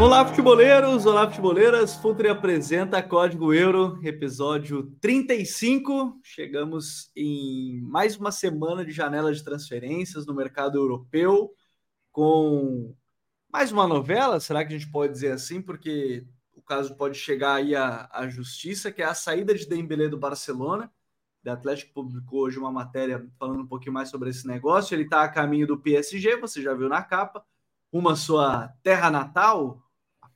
Olá, futeboleiros! Olá, futeboleiras! Futre apresenta Código Euro, episódio 35. Chegamos em mais uma semana de janela de transferências no mercado europeu, com mais uma novela, será que a gente pode dizer assim? Porque o caso pode chegar aí à, à justiça, que é a saída de Dembélé do Barcelona. O Atlético publicou hoje uma matéria falando um pouquinho mais sobre esse negócio. Ele está a caminho do PSG, você já viu na capa, uma sua terra natal,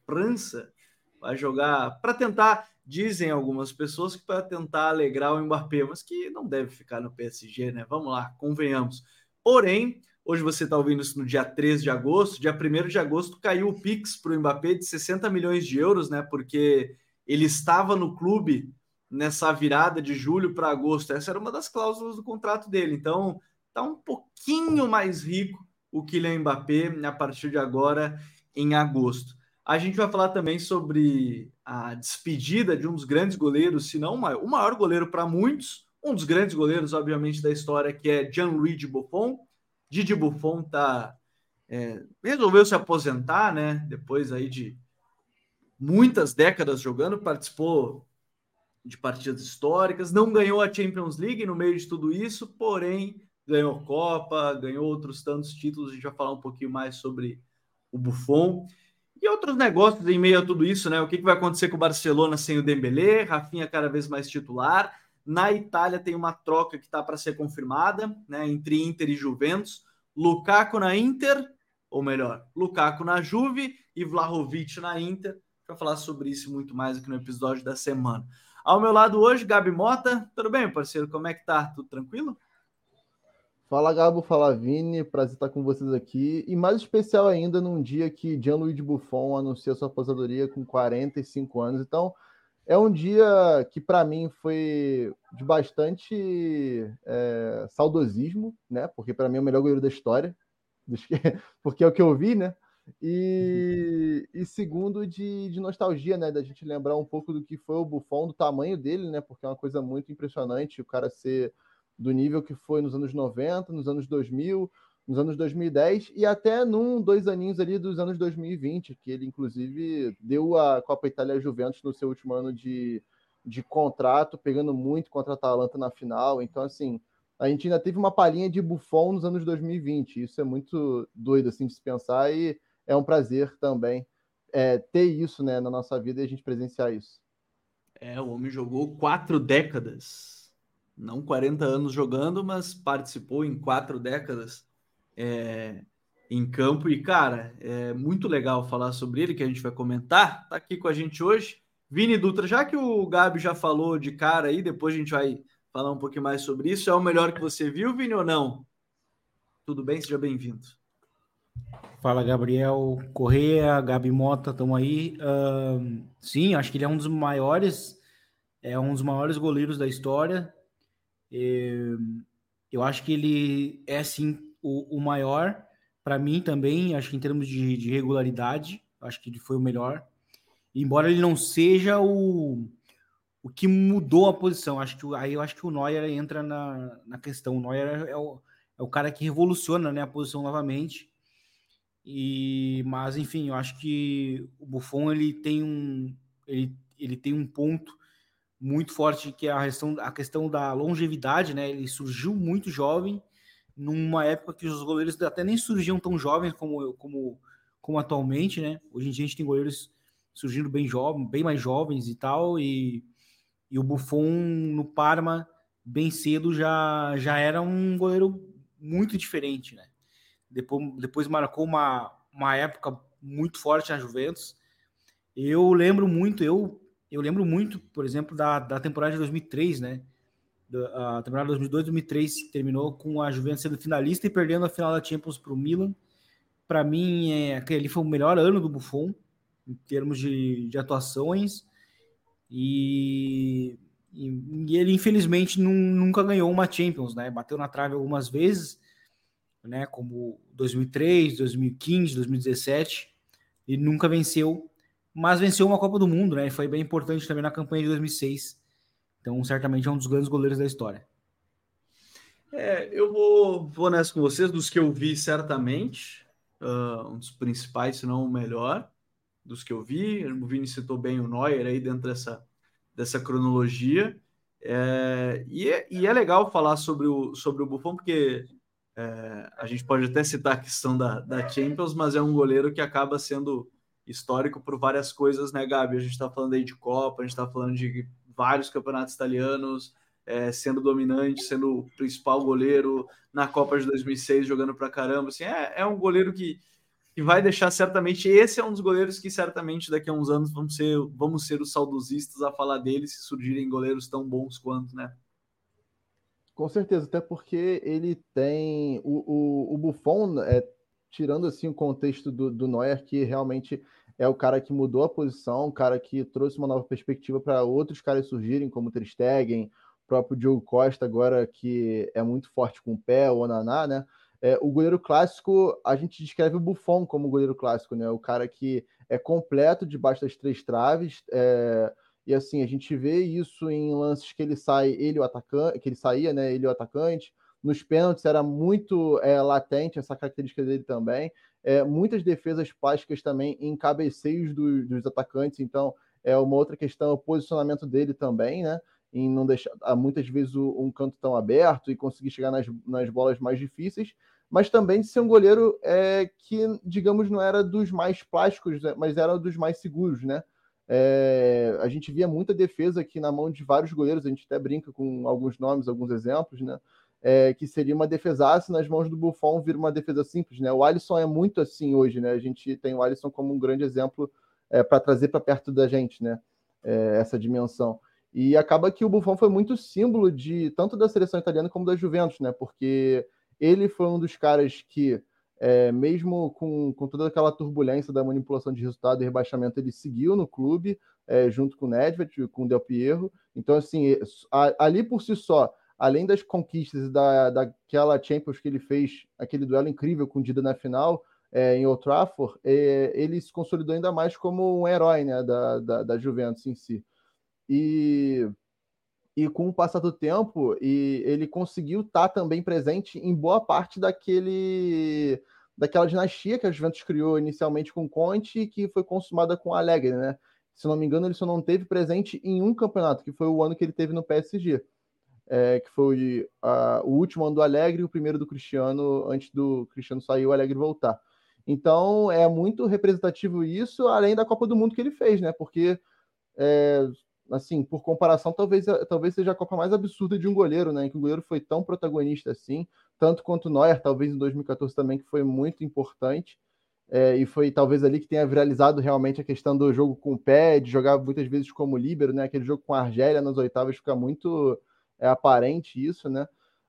França, vai jogar para tentar, dizem algumas pessoas que para tentar alegrar o Mbappé, mas que não deve ficar no PSG, né? Vamos lá, convenhamos. Porém, hoje você está ouvindo isso no dia 3 de agosto, dia 1 de agosto caiu o Pix para o Mbappé de 60 milhões de euros, né? Porque ele estava no clube nessa virada de julho para agosto. Essa era uma das cláusulas do contrato dele. Então, tá um pouquinho mais rico o Kylian Mbappé a partir de agora em agosto. A gente vai falar também sobre a despedida de um dos grandes goleiros, se não o maior goleiro para muitos, um dos grandes goleiros, obviamente, da história, que é Gianluigi Buffon. Didi Buffon tá, é, resolveu se aposentar, né? Depois aí de muitas décadas jogando, participou de partidas históricas, não ganhou a Champions League no meio de tudo isso, porém ganhou Copa, ganhou outros tantos títulos. A gente vai falar um pouquinho mais sobre o Buffon. E outros negócios em meio a tudo isso, né? O que, vai acontecer com o Barcelona sem o Dembélé? Rafinha cada vez mais titular. Na Itália tem uma troca que está para ser confirmada, né? Entre Inter e Juventus. Lukaku na Inter, ou melhor, Lukaku na Juve e Vlahovic na Inter. Para falar sobre isso muito mais aqui no episódio da semana. Ao meu lado hoje, Gabi Mota. Tudo bem, parceiro? Como é que tá? Tudo tranquilo? Fala Gabo, fala Vini, prazer estar com vocês aqui. E mais especial ainda num dia que Gianluigi Buffon anuncia sua aposentadoria com 45 anos. Então, é um dia que para mim foi de bastante é, saudosismo, né? Porque para mim é o melhor goleiro da história, porque é o que eu vi, né? E, e segundo de, de, nostalgia, né? Da gente lembrar um pouco do que foi o Buffon, do tamanho dele, né? Porque é uma coisa muito impressionante o cara ser do nível que foi nos anos 90, nos anos 2000, nos anos 2010 e até num dois aninhos ali dos anos 2020, que ele inclusive deu a Copa Itália Juventus no seu último ano de, de contrato, pegando muito contra a Atalanta na final. Então, assim, a gente ainda teve uma palhinha de Buffon nos anos 2020. Isso é muito doido assim de se pensar e é um prazer também é, ter isso né, na nossa vida e a gente presenciar isso. É, o homem jogou quatro décadas não 40 anos jogando, mas participou em quatro décadas é, em campo. E, cara, é muito legal falar sobre ele, que a gente vai comentar. Tá aqui com a gente hoje. Vini Dutra, já que o Gabi já falou de cara aí, depois a gente vai falar um pouquinho mais sobre isso. É o melhor que você viu, Vini, ou não? Tudo bem? Seja bem-vindo. Fala, Gabriel Correia, Gabi Mota, estamos aí. Uh, sim, acho que ele é um dos maiores, é um dos maiores goleiros da história. Eu acho que ele é sim o, o maior para mim também. Acho que em termos de, de, regularidade, acho que ele foi o melhor. Embora ele não seja o, o que mudou a posição, acho que aí eu acho que o Neuer entra na, na questão. O Neuer é o, é o cara que revoluciona né, a posição novamente. E, mas enfim, eu acho que o Buffon ele tem um ele, ele tem um ponto muito forte, que é a questão, a questão da longevidade, né? Ele surgiu muito jovem, numa época que os goleiros até nem surgiam tão jovens como, como, como atualmente, né? Hoje em dia a gente tem goleiros surgindo bem jovens, bem mais jovens e tal, e, e o Buffon no Parma, bem cedo, já, já era um goleiro muito diferente, né? Depois, depois marcou uma, uma época muito forte na Juventus. Eu lembro muito, eu eu lembro muito, por exemplo, da, da temporada de 2003, né? A temporada de 2002, 2003 terminou com a Juventus sendo finalista e perdendo a final da Champions para o Milan. Para mim, é, aquele foi o melhor ano do Buffon em termos de, de atuações. E, e, ele, infelizmente, nunca ganhou uma Champions, né? Bateu na trave algumas vezes. né, como 2003, 2015, 2017, e nunca venceu, mas venceu uma Copa do Mundo, né? Foi bem importante também na campanha de 2006. Então, certamente é um dos grandes goleiros da história. É, eu vou, vou nessa com vocês, dos que eu vi, certamente, uh, um dos principais, se não o melhor, dos que eu vi. O Vini citou bem o Neuer aí dentro dessa, dessa cronologia. É, e, é, e é legal falar sobre o, sobre o Buffon, porque é, a gente pode até citar a questão da, da Champions, mas é um goleiro que acaba sendo histórico por várias coisas, né, Gabi? A gente está falando aí de Copa, a gente está falando de vários campeonatos italianos, é, sendo dominante, sendo o principal goleiro na Copa de 2006, jogando para caramba. Assim, é, é um goleiro que, que vai deixar certamente. Esse é um dos goleiros que certamente daqui a uns anos vamos ser, vamos ser os saudosistas a falar dele se surgirem goleiros tão bons quanto, né? Com certeza, até porque ele tem o, o, o Buffon, é, tirando assim o contexto do, do Neuer, que realmente é o cara que mudou a posição, o cara que trouxe uma nova perspectiva para outros caras surgirem, como o Stegen, o próprio Diogo Costa agora que é muito forte com o pé, o Onaná, né? É, o goleiro clássico, a gente descreve o Buffon como goleiro clássico, né? O cara que é completo debaixo das três traves, é, e assim, a gente vê isso em lances que ele sai, ele o atacante, que ele saía, né? Ele o atacante. Nos pênaltis era muito é, latente essa característica dele também. É, muitas defesas plásticas também em cabeceios do, dos atacantes, então é uma outra questão, o posicionamento dele também, né? em não deixar muitas vezes um canto tão aberto e conseguir chegar nas, nas bolas mais difíceis, mas também de ser um goleiro é, que, digamos, não era dos mais plásticos, né, mas era dos mais seguros, né? É, a gente via muita defesa aqui na mão de vários goleiros, a gente até brinca com alguns nomes, alguns exemplos, né? É, que seria uma defesaça nas mãos do Buffon vir uma defesa simples, né? O Alisson é muito assim hoje, né? A gente tem o Alisson como um grande exemplo é, para trazer para perto da gente, né? É, essa dimensão. E acaba que o Buffon foi muito símbolo de tanto da seleção italiana como da Juventus, né? Porque ele foi um dos caras que, é, mesmo com, com toda aquela turbulência da manipulação de resultado e rebaixamento, ele seguiu no clube, é, junto com o Nedved, com o Del Piero. Então, assim, a, ali por si só, além das conquistas da, daquela Champions que ele fez, aquele duelo incrível com o Dida na final, é, em Old Trafford, é, ele se consolidou ainda mais como um herói né, da, da, da Juventus em si. E, e com o passar do tempo, e ele conseguiu estar tá também presente em boa parte daquele daquela dinastia que a Juventus criou inicialmente com Conte e que foi consumada com Alegre, né? Se não me engano, ele só não teve presente em um campeonato, que foi o ano que ele teve no PSG, é, que foi o último ano do Alegre e o primeiro do Cristiano, antes do Cristiano sair o Alegre voltar. Então é muito representativo isso, além da Copa do Mundo que ele fez, né? Porque é, assim, por comparação, talvez, talvez seja a Copa mais absurda de um goleiro, né? Em que o goleiro foi tão protagonista assim, tanto quanto o Neuer, talvez em 2014 também, que foi muito importante. É, e foi talvez ali que tenha viralizado realmente a questão do jogo com o pé, de jogar muitas vezes como líbero, né? Aquele jogo com a Argélia nas oitavas fica muito é, aparente isso, né?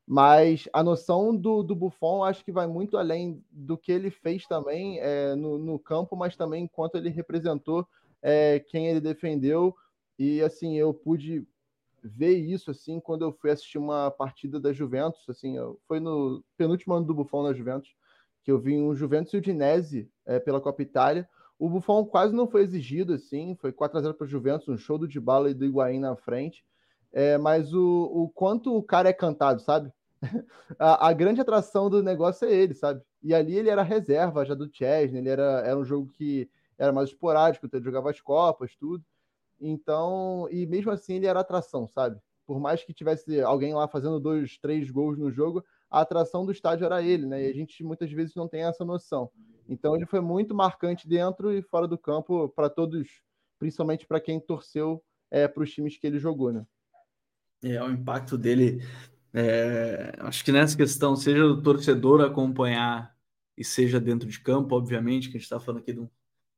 Mas a noção do, do Buffon acho que vai muito além do que ele fez também é, no, no campo, mas também enquanto ele representou é, quem ele defendeu e assim, eu pude ver isso assim quando eu fui assistir uma partida da Juventus, assim, foi no penúltimo ano do Buffon na Juventus, que eu vi um Juventus e o Dinese é, pela Copa Itália. O Buffon quase não foi exigido assim, foi 4 a 0 para o Juventus, um show do Dybala e do Higuaín na frente. É, mas o, o quanto o cara é cantado, sabe? a, a, grande atração do negócio é ele, sabe? E ali ele era reserva já do Chesney, ele era, era um jogo que era mais esporádico, então ele jogava as Copas, tudo. Então, e mesmo assim ele era atração, sabe? Por mais que tivesse alguém lá fazendo dois, três gols no jogo, a atração do estádio era ele, né? E a gente muitas vezes não tem essa noção. Então ele foi muito marcante dentro e fora do campo para todos, principalmente para quem torceu é, para os times que ele jogou, né? É, o impacto dele, é, acho que nessa questão, seja o torcedor acompanhar e seja dentro de campo, obviamente, que a gente está falando aqui de um,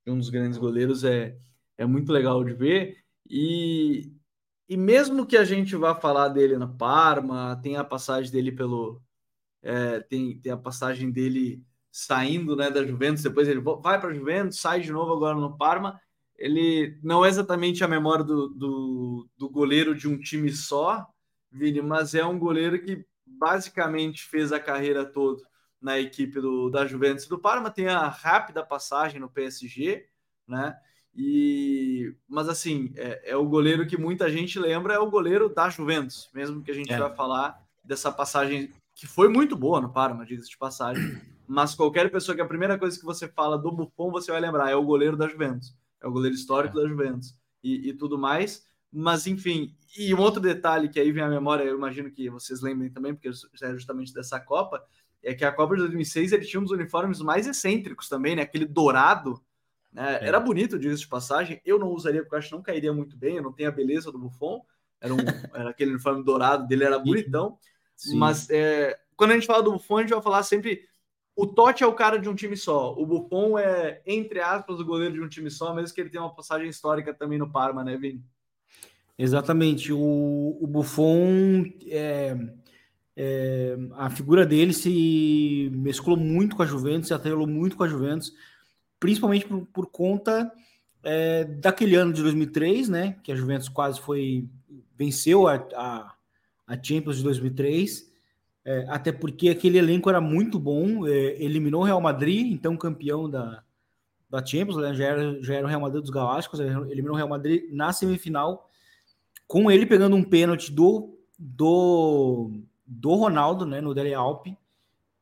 de um dos grandes goleiros, é, é muito legal de ver. E, e mesmo que a gente vá falar dele na Parma, tem a passagem dele pelo. É, tem, tem a passagem dele saindo né, da Juventus, depois ele vai para a Juventus, sai de novo agora no Parma. Ele não é exatamente a memória do, do, do goleiro de um time só, Vini, mas é um goleiro que basicamente fez a carreira toda na equipe do, da Juventus e do Parma, tem a rápida passagem no PSG, né? E, mas assim, é, é, o goleiro que muita gente lembra, é o goleiro da Juventus, mesmo que a gente é. vai falar dessa passagem que foi muito boa no Parma, diga-se de passagem. Mas qualquer pessoa que a primeira coisa que você fala do Buffon, você vai lembrar, é o goleiro da Juventus, é o goleiro histórico é. da Juventus e, e tudo mais. Mas enfim, e um outro detalhe que aí vem à memória, eu imagino que vocês lembrem também, porque é justamente dessa Copa, é que a Copa de 2006 ele tinha uns uniformes mais excêntricos também, né? Aquele dourado né? É. Era bonito, diga de passagem. Eu não usaria porque eu acho que não cairia muito bem. Eu não tenho a beleza do Buffon. Era, um, era aquele uniforme dourado dele, era bonitão. Sim. Mas é, quando a gente fala do Buffon, a gente vai falar sempre. O Totti é o cara de um time só. O Buffon é, entre aspas, o goleiro de um time só, mesmo que ele tenha uma passagem histórica também no Parma, né, Vini? Exatamente. O, o Buffon, é, é, a figura dele se mesclou muito com a Juventus, se atrelou muito com a Juventus principalmente por, por conta é, daquele ano de 2003, né, que a Juventus quase foi venceu a, a, a Champions de 2003, é, até porque aquele elenco era muito bom, é, eliminou o Real Madrid, então campeão da, da Champions, né, já, era, já era o Real Madrid dos Galácticos, eliminou o Real Madrid na semifinal, com ele pegando um pênalti do, do, do Ronaldo, né, no Dele Alpe,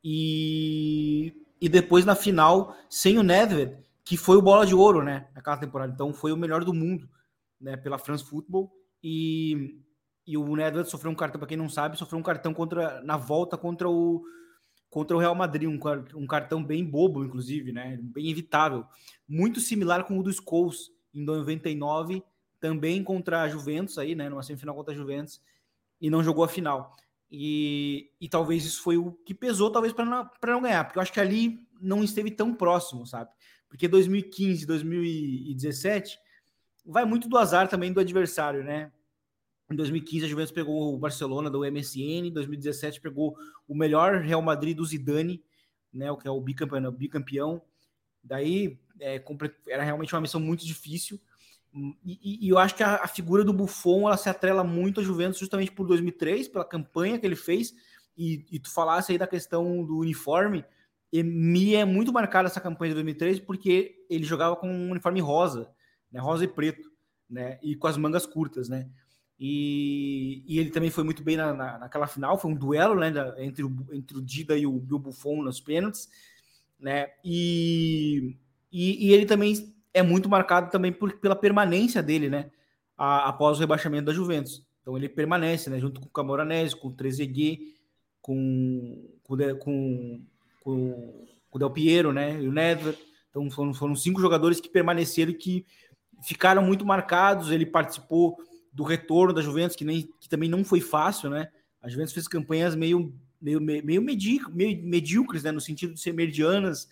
e e depois na final sem o Nedved, que foi o bola de ouro, né, naquela temporada. Então foi o melhor do mundo, né, pela France Football e e o Nedved sofreu um cartão para quem não sabe, sofreu um cartão contra na volta contra o contra o Real Madrid, um, um cartão bem bobo, inclusive, né, bem evitável, muito similar com o do Scholes em 99, também contra a Juventus aí, né, numa semifinal contra a Juventus e não jogou a final. E, e talvez isso foi o que pesou, talvez, para não, não ganhar, porque eu acho que ali não esteve tão próximo, sabe? Porque 2015, 2017 vai muito do azar também do adversário, né? Em 2015 a Juventus pegou o Barcelona do MSN, em 2017 pegou o melhor Real Madrid do Zidane, né, o que é o bicampeão, bicampeão. Daí é, era realmente uma missão muito difícil. E, e, eu acho que a, a, figura do Buffon ela se atrela muito a Juventus justamente por 2003, pela campanha que ele fez. E, e tu falasse aí da questão do uniforme, e me é muito marcada essa campanha de 2003 porque ele jogava com um uniforme rosa, né, rosa e preto, né, e com as mangas curtas, né. E, e ele também foi muito bem na, na, naquela final, foi um duelo né, entre, o, entre o Dida e o, o Buffon nos pênaltis, né, e, e, e ele também é muito marcado também por, pela permanência dele, né? A, após o rebaixamento da Juventus. Então ele permanece, né? Junto com o Camoranese, com o Trezeguet, com, com, com, com, o Del Piero, né? E o Nedved. Então foram, foram cinco jogadores que permaneceram e que ficaram muito marcados. Ele participou do retorno da Juventus, que, nem, que também não foi fácil, né? A Juventus fez campanhas meio, meio, meio, medíocres, meio medíocres, né? No sentido de ser medianas.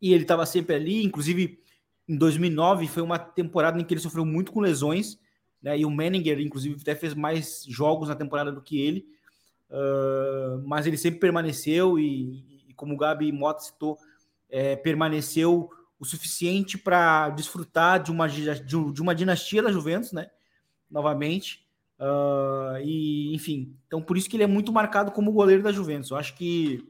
E ele estava sempre ali, inclusive em 2009 foi uma temporada em que ele sofreu muito com lesões, né? E o Menninger, inclusive, até fez mais jogos na temporada do que ele, uh, mas ele sempre permaneceu e, e como o Gabi Mota citou, é, permaneceu o suficiente para desfrutar de uma, de uma dinastia da Juventus, né? Novamente. Uh, e, enfim, então por isso que ele é muito marcado como goleiro da Juventus. Eu acho que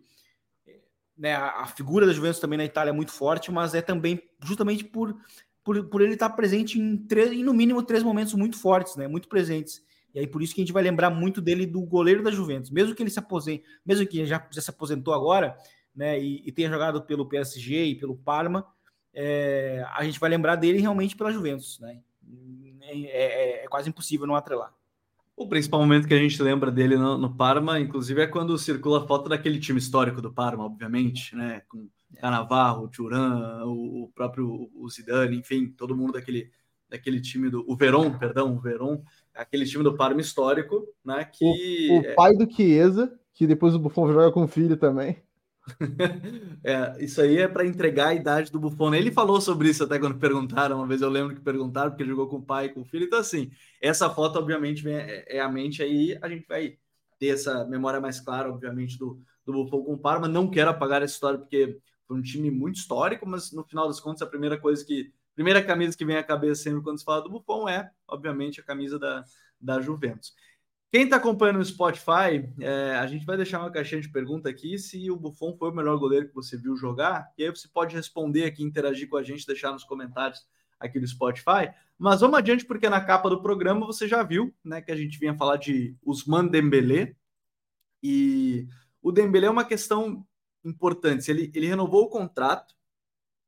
né, a, figura da Juventus também na Itália é muito forte, mas é também justamente por, por, por ele estar presente em, três, em no mínimo três momentos muito fortes, né, muito presentes. E aí por isso que a gente vai lembrar muito dele do goleiro da Juventus, mesmo que ele se aposente, mesmo que já, já se aposentou agora, né, e, e tenha jogado pelo PSG e pelo Parma, é, a gente vai lembrar dele realmente pela Juventus, né? É, é, é quase impossível não atrelar. O principal momento que a gente lembra dele no, no, Parma, inclusive, é quando circula a foto daquele time histórico do Parma, obviamente, né? Com Canavarro, o Turan, o, o próprio o Zidane, enfim, todo mundo daquele, daquele time do. O Veron, perdão, o Veron, aquele time do Parma histórico, né? Que, o, o pai do Chiesa, que depois o Buffon joga com o filho também. É, isso aí é para entregar a idade do Buffon. Ele falou sobre isso até quando perguntaram, uma vez eu lembro que perguntaram, porque jogou com o pai e com o filho. Então, assim, essa foto, obviamente, vem, é, é a mente aí, a gente vai ter essa memória mais clara, obviamente, do, do Buffon com o Parma. Não quero apagar essa história, porque foi um time muito histórico, mas no final das contas, a primeira coisa que. Primeira camisa que vem à cabeça sempre quando se fala do Buffon é, obviamente, a camisa da, da Juventus. Quem está acompanhando no Spotify, é, a gente vai deixar uma caixinha de pergunta aqui se o Buffon foi o melhor goleiro que você viu jogar. E aí você pode responder aqui, interagir com a gente, deixar nos comentários aqui do Spotify. Mas vamos adiante, porque na capa do programa você já viu né, que a gente vinha falar de Usman Dembélé. E o Dembélé é uma questão importante. Ele, ele renovou o contrato,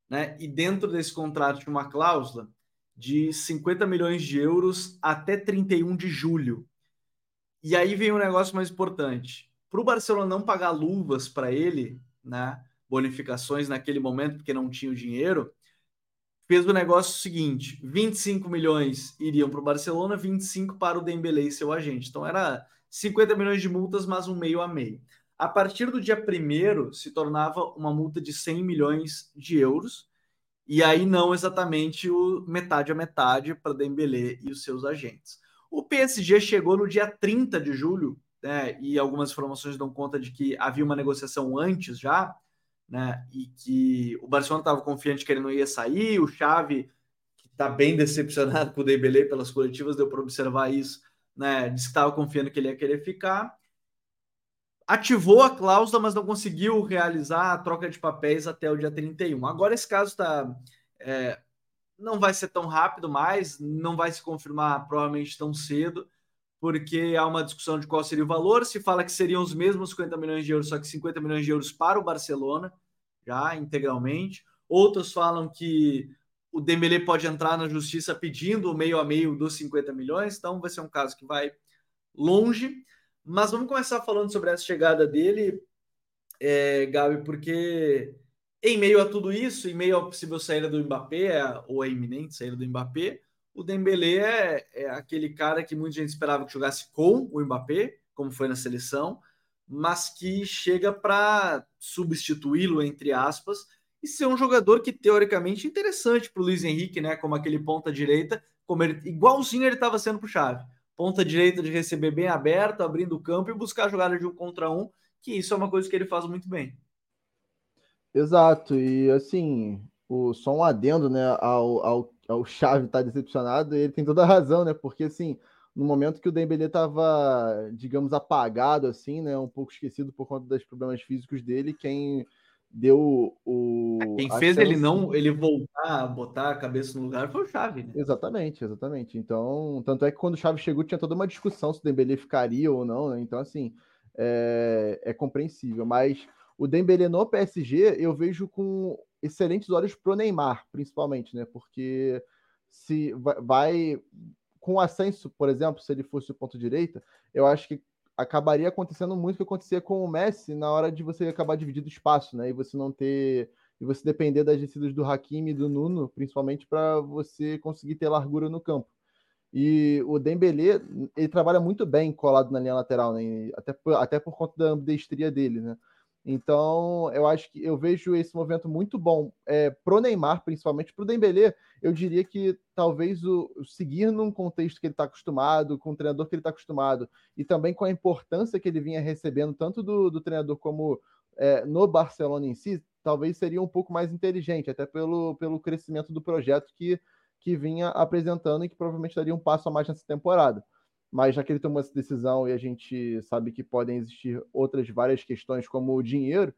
né? E dentro desse contrato tinha uma cláusula de 50 milhões de euros até 31 de julho. E aí vem um negócio mais importante. Para o Barcelona não pagar luvas para ele, né? Bonificações naquele momento, porque não tinha o dinheiro, fez o negócio seguinte: 25 milhões iriam para o Barcelona, 25 para o Dembélé e seu agente. Então era 50 milhões de multas, mas um meio a meio. A partir do dia 1 se tornava uma multa de 100 milhões de euros, e aí não exatamente o metade a metade para Dembélé e os seus agentes. O PSG chegou no dia 30 de julho, né, e algumas informações dão conta de que havia uma negociação antes já, né, e que o Barcelona estava confiante que ele não ia sair, o Xavi, que está bem decepcionado com o Dembélé pelas coletivas, deu para observar isso, né, disse que estava confiando que ele ia querer ficar, ativou a cláusula, mas não conseguiu realizar a troca de papéis até o dia 31. Agora esse caso está é, não vai ser tão rápido mais, não vai se confirmar provavelmente tão cedo, porque há uma discussão de qual seria o valor. Se fala que seriam os mesmos 50 milhões de euros, só que 50 milhões de euros para o Barcelona, já integralmente. Outros falam que o Dembélé pode entrar na justiça pedindo o meio a meio dos 50 milhões, então vai ser um caso que vai longe. Mas vamos começar falando sobre essa chegada dele, é, Gabi, porque em meio a tudo isso, em meio à possível saída do Mbappé, é, ou a iminente saída do Mbappé, o Dembélé é, é, aquele cara que muita gente esperava que jogasse com o Mbappé, como foi na seleção, mas que chega para substituí-lo, entre aspas, e ser um jogador que teoricamente é interessante para o Luiz Henrique, né? Como aquele ponta direita, como ele, igualzinho ele estava sendo para o Chave. Ponta direita de receber bem aberto, abrindo o campo e buscar a jogada de um contra um, que isso é uma coisa que ele faz muito bem. Exato, e assim, o, só um adendo, né, ao, ao, ao Chave estar tá decepcionado, ele tem toda a razão, né, porque assim, no momento que o Dembélé estava, digamos, apagado, assim, né, um pouco esquecido por conta dos problemas físicos dele, quem deu o... Quem fez chance... ele não, ele voltar, botar a cabeça no lugar foi o Chave, né? Exatamente, exatamente. Então, tanto é que quando o Chave chegou tinha toda uma discussão se o Dembélé ficaria ou não, né, então assim, é, é compreensível, mas o Dembélé no PSG eu vejo com excelentes olhos pro Neymar, principalmente, né? Porque se vai com o Ascenso, por exemplo, se ele fosse o ponto direita, eu acho que acabaria acontecendo muito o que acontecia com o Messi na hora de você acabar dividindo espaço, né? E você não ter e você depender das descidas do Hakimi e do Nuno, principalmente para você conseguir ter largura no campo. E o Dembélé, ele trabalha muito bem colado na linha lateral, né? Até por, até por conta da ambidestria dele, né? Então, eu acho que eu vejo esse movimento muito bom é, pro Neymar, principalmente pro Dembélé. Eu diria que talvez o, o seguir num contexto que ele está acostumado, com o treinador que ele está acostumado, e também com a importância que ele vinha recebendo, tanto do, do treinador como é, no Barcelona em si, talvez seria um pouco mais inteligente, até pelo, pelo crescimento do projeto que, que vinha apresentando e que provavelmente daria um passo a mais nessa temporada mas já que ele tomou essa decisão e a gente sabe que podem existir outras várias questões, como o dinheiro,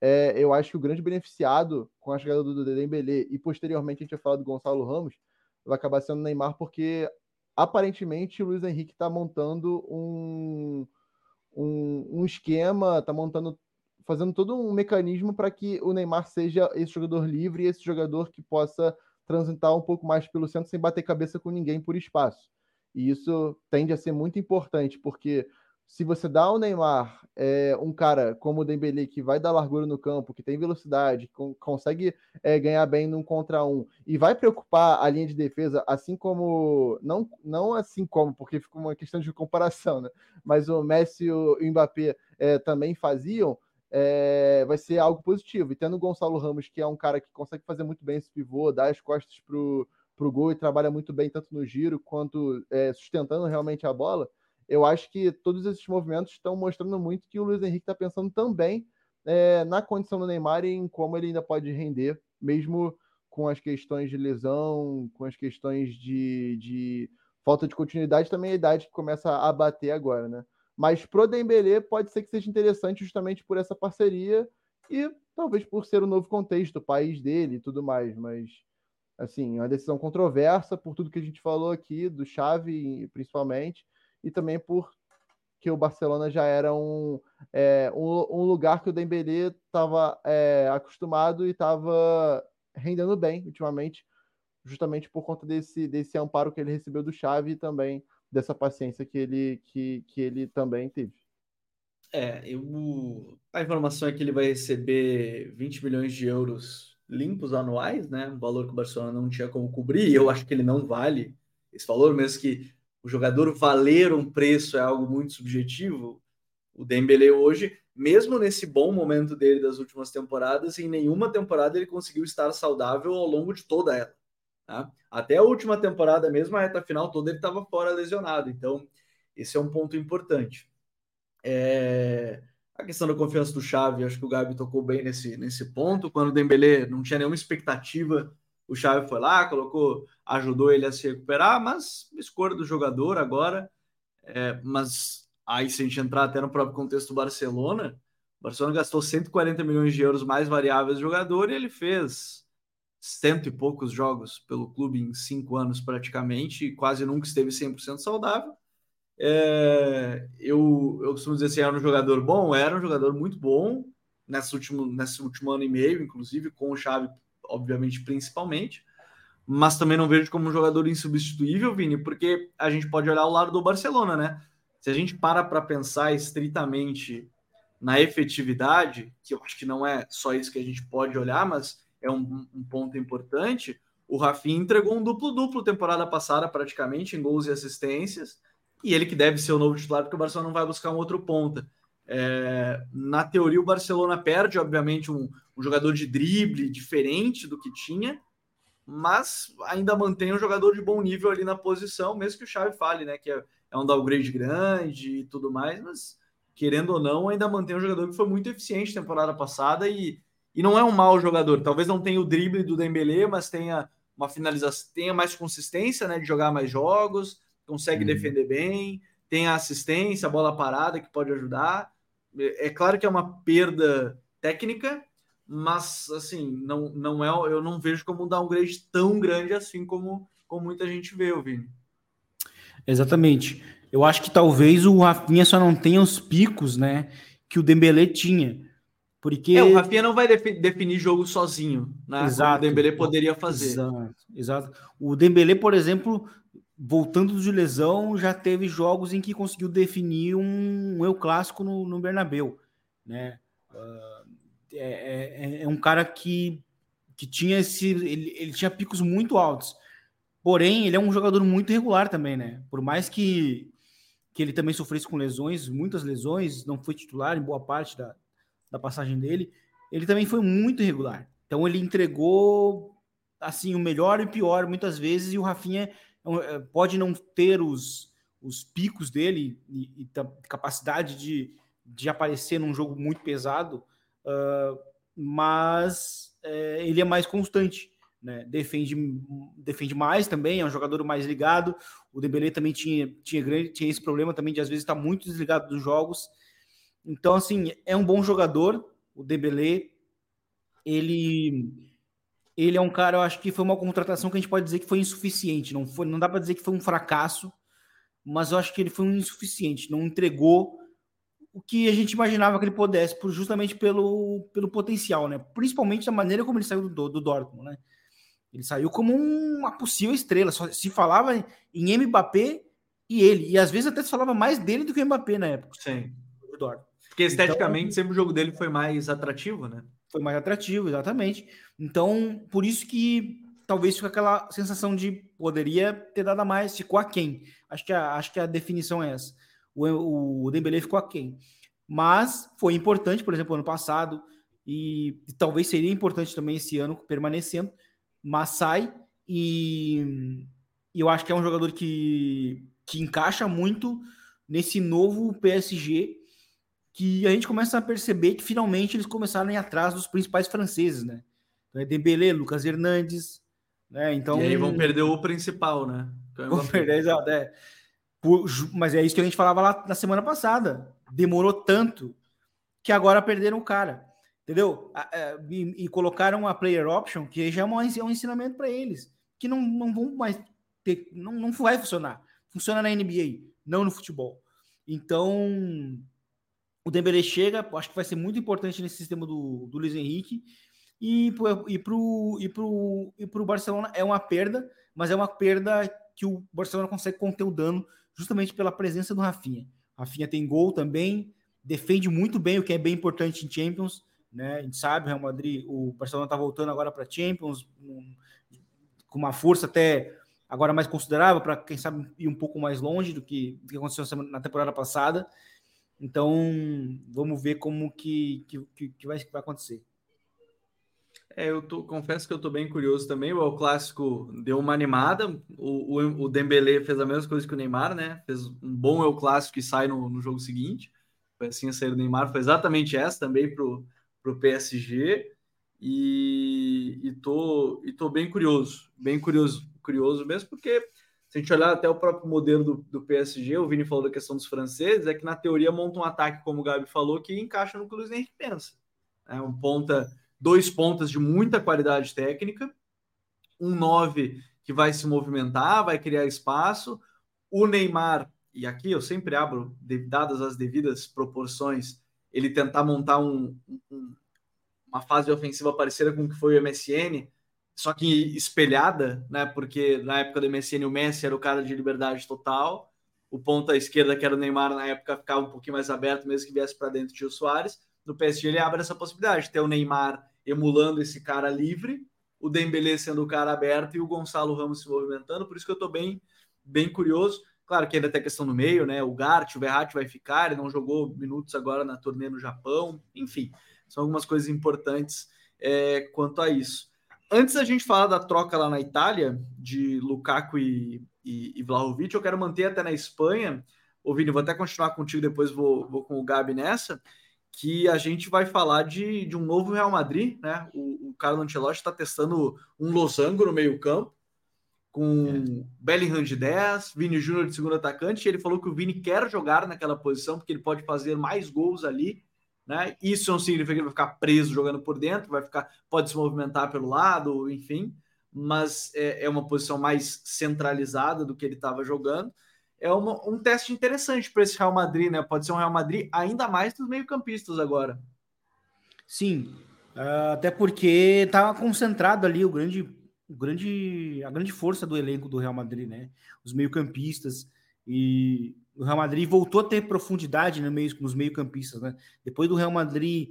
é, eu acho que o grande beneficiado com a chegada do Dembélé e posteriormente a gente vai falar do Gonçalo Ramos, vai acabar sendo o Neymar, porque aparentemente o Luiz Henrique está montando um, um, um esquema, está montando, fazendo todo um mecanismo para que o Neymar seja esse jogador livre esse jogador que possa transitar um pouco mais pelo centro sem bater cabeça com ninguém por espaço. E isso tende a ser muito importante, porque se você dá ao Neymar é, um cara como o Dembélé, que vai dar largura no campo, que tem velocidade, que consegue é, ganhar bem num contra um, e vai preocupar a linha de defesa, assim como. Não, não assim como, porque fica uma questão de comparação, né? Mas o Messi e o Mbappé é, também faziam. Vai ser algo positivo. E tendo o Gonçalo Ramos, que é um cara que consegue fazer muito bem esse pivô, dar as costas pro, para o gol e trabalha muito bem tanto no giro quanto é, sustentando realmente a bola, eu acho que todos esses movimentos estão mostrando muito que o Luiz Henrique está pensando também é, na condição do Neymar e em como ele ainda pode render, mesmo com as questões de lesão, com as questões de, de falta de continuidade também a idade que começa a bater agora, né? Mas pro Dembélé pode ser que seja interessante justamente por essa parceria e talvez por ser o um novo contexto, o país dele e tudo mais, mas assim, uma decisão controversa por tudo que a gente falou aqui, do Xavi principalmente, e também por que o Barcelona já era um, é, um, um, lugar que o Dembélé estava é, acostumado e estava rendendo bem ultimamente, justamente por conta desse, desse amparo que ele recebeu do Xavi e também dessa paciência que ele, que, que ele também teve. É, eu, a informação é que ele vai receber 20 milhões de euros limpos anuais, né? Um valor que o Barcelona não tinha como cobrir, e eu acho que ele não vale esse valor, mesmo que o jogador valer um preço é algo muito subjetivo. O Dembélé hoje, mesmo nesse bom momento dele das últimas temporadas, em nenhuma temporada ele conseguiu estar saudável ao longo de toda ela. Tá? Até a última temporada, mesmo a reta final toda, ele estava fora lesionado. Então, esse é um ponto importante. É... A questão da confiança do Xavi, acho que o Gabi tocou bem nesse, nesse ponto. Quando o Dembélé não tinha nenhuma expectativa, o Xavi foi lá, colocou, ajudou ele a se recuperar, mas escolha do jogador agora. É, mas aí, se a gente entrar até no próprio contexto do Barcelona, o Barcelona gastou 140 milhões de euros mais variáveis do jogador e ele fez cento e poucos jogos pelo clube em cinco anos praticamente, e quase nunca esteve 100% saudável. É, eu, eu costumo dizer assim, era um jogador bom, era um jogador muito bom nesse último, nesse último ano e meio, inclusive com o obviamente, principalmente, mas também não vejo como um jogador insubstituível, Vini, porque a gente pode olhar o lado do Barcelona, né? Se a gente para para pensar estritamente na efetividade, que eu acho que não é só isso que a gente pode olhar, mas é um, um ponto importante, o Rafinha entregou um duplo-duplo temporada passada, praticamente, em gols e assistências, e ele que deve ser o novo titular, porque o Barcelona não vai buscar um outro ponta. É, na teoria, o Barcelona perde, obviamente, um, um, jogador de drible diferente do que tinha, mas ainda mantém um jogador de bom nível ali na posição, mesmo que o Xavi fale, né, que é, é um downgrade grande e tudo mais, mas querendo ou não, ainda mantém um jogador que foi muito eficiente temporada passada e, e não é um mau jogador. Talvez não tenha o drible do Dembélé, mas tenha uma finalização, tenha mais consistência, né, de jogar mais jogos, consegue uhum. defender bem, tem a assistência, a bola parada que pode ajudar. É, é claro que é uma perda técnica, mas assim, não, não é, eu não vejo como um downgrade tão grande assim como, como muita gente vê, Vini. Exatamente. Eu acho que talvez o Rafinha só não tenha os picos, né, que o Dembélé tinha. Porque... É, o Rafinha não vai definir jogo sozinho, né? Exato. o Dembélé poderia fazer. Exato, exato. O Dembélé, por exemplo, voltando de lesão, já teve jogos em que conseguiu definir um, um eu clássico no, no Bernabeu, né? Uh, é, é, é, um cara que, que tinha esse, ele, ele tinha picos muito altos, porém ele é um jogador muito regular também, né? Por mais que, que ele também sofresse com lesões, muitas lesões, não foi titular em boa parte da, da passagem dele, ele também foi muito irregular. Então ele entregou assim o melhor e o pior muitas vezes e o Rafinha pode não ter os, os picos dele e, e capacidade de, de aparecer num jogo muito pesado, uh, mas é, ele é mais constante. Né? Defende, defende mais também, é um jogador mais ligado. O Dembélé também tinha, tinha, grande, tinha esse problema também de às vezes estar muito desligado dos jogos. Então, assim, é um bom jogador. O Dembélé, ele ele é um cara, eu acho que foi uma contratação que a gente pode dizer que foi insuficiente. Não, foi, não dá para dizer que foi um fracasso, mas eu acho que ele foi um insuficiente. Não entregou o que a gente imaginava que ele pudesse, por, justamente pelo, pelo potencial, né? Principalmente da maneira como ele saiu do, do Dortmund, né? Ele saiu como uma possível estrela. Só se falava em Mbappé e ele. E às vezes até se falava mais dele do que o Mbappé na época. Sim. Do Dortmund. Porque esteticamente então, sempre o jogo dele foi mais atrativo, né? Foi mais atrativo, exatamente. Então, por isso que talvez fica aquela sensação de poderia ter dado a mais, ficou aquém. Acho que a, acho que a definição é essa. O, o Dembélé ficou aquém. Mas foi importante, por exemplo, ano passado, e, e talvez seria importante também esse ano permanecendo, mas sai e, e eu acho que é um jogador que, que encaixa muito nesse novo PSG que a gente começa a perceber que finalmente eles começaram a ir atrás dos principais franceses, né? Então é Dembélé, Lucas Hernandes, Né? Então, e aí vão perder o principal, né? Vão perder, exato. É. Mas é isso que a gente falava lá na semana passada. Demorou tanto que agora perderam o cara. Entendeu? E, e colocaram a player option, que já é um, é um ensinamento para eles, que não, não vão mais ter, não, não vai funcionar. Funciona na NBA, não no futebol. Então, o Dembele chega, acho que vai ser muito importante nesse sistema do, do Luiz Henrique. E, e para o e pro, e pro Barcelona é uma perda, mas é uma perda que o Barcelona consegue conter o dano justamente pela presença do Rafinha. Rafinha tem gol também, defende muito bem, o que é bem importante em Champions. Né? A gente sabe, o Real Madrid, o Barcelona está voltando agora para Champions, um, com uma força até agora mais considerável para quem sabe ir um pouco mais longe do que, do que aconteceu na temporada passada. Então, vamos ver como que, que, que, vai, que vai acontecer. É, eu tô, confesso que eu estou bem curioso também. O Clássico deu uma animada. O, o, o Dembélé fez a mesma coisa que o Neymar, né? Fez um bom El Clássico e sai no, no jogo seguinte. Foi assim a saída do Neymar. Foi exatamente essa também para o PSG. E, e, tô, e tô bem curioso, bem curioso, curioso mesmo, porque se a gente olhar até o próprio modelo do, do PSG, o Vini falou da questão dos franceses, é que na teoria monta um ataque, como o Gabi falou, que encaixa no que o Luiz Henrique pensa. É um ponta, dois pontas de muita qualidade técnica, um nove que vai se movimentar, vai criar espaço, o Neymar, e aqui eu sempre abro, dadas as devidas proporções, ele tentar montar um, um uma fase ofensiva parecida com o que foi o MSN, só que espelhada, né? Porque na época do MSN o Messi era o cara de liberdade total, o ponta esquerda, que era o Neymar, na época ficava um pouquinho mais aberto, mesmo que viesse para dentro de o Soares. No PSG ele abre essa possibilidade, de ter o Neymar emulando esse cara livre, o Dembélé sendo o cara aberto e o Gonçalo Ramos se movimentando, por isso que eu estou bem, bem curioso. Claro que ainda tem a questão no meio, né? O Gart, o Verratti vai ficar, ele não jogou minutos agora na turnê no Japão, enfim. São algumas coisas importantes é, quanto a isso. Antes da gente falar da troca lá na Itália, de Lukaku e, e, e Vlahovic, eu quero manter até na Espanha. Ô, Vini, vou até continuar contigo, depois vou, vou com o Gabi nessa, que a gente vai falar de, de um novo Real Madrid, né? O, o Carlo Ancelotti está testando um losango no meio campo, com é. Bellingham de 10, Vini Júnior de segundo atacante, e ele falou que o Vini quer jogar naquela posição, porque ele pode fazer mais gols ali, né? Isso não significa que ele vai ficar preso jogando por dentro, vai ficar, pode se movimentar pelo lado, enfim, mas é, é uma posição mais centralizada do que ele estava jogando. É uma, um teste interessante para esse Real Madrid, né? Pode ser um Real Madrid ainda mais dos meio-campistas agora. Sim, uh, até porque estava concentrado ali o grande, o grande, a grande força do elenco do Real Madrid, né? Os meio-campistas e o Real Madrid voltou a ter profundidade no meio, nos meio-campistas, né? Depois do Real Madrid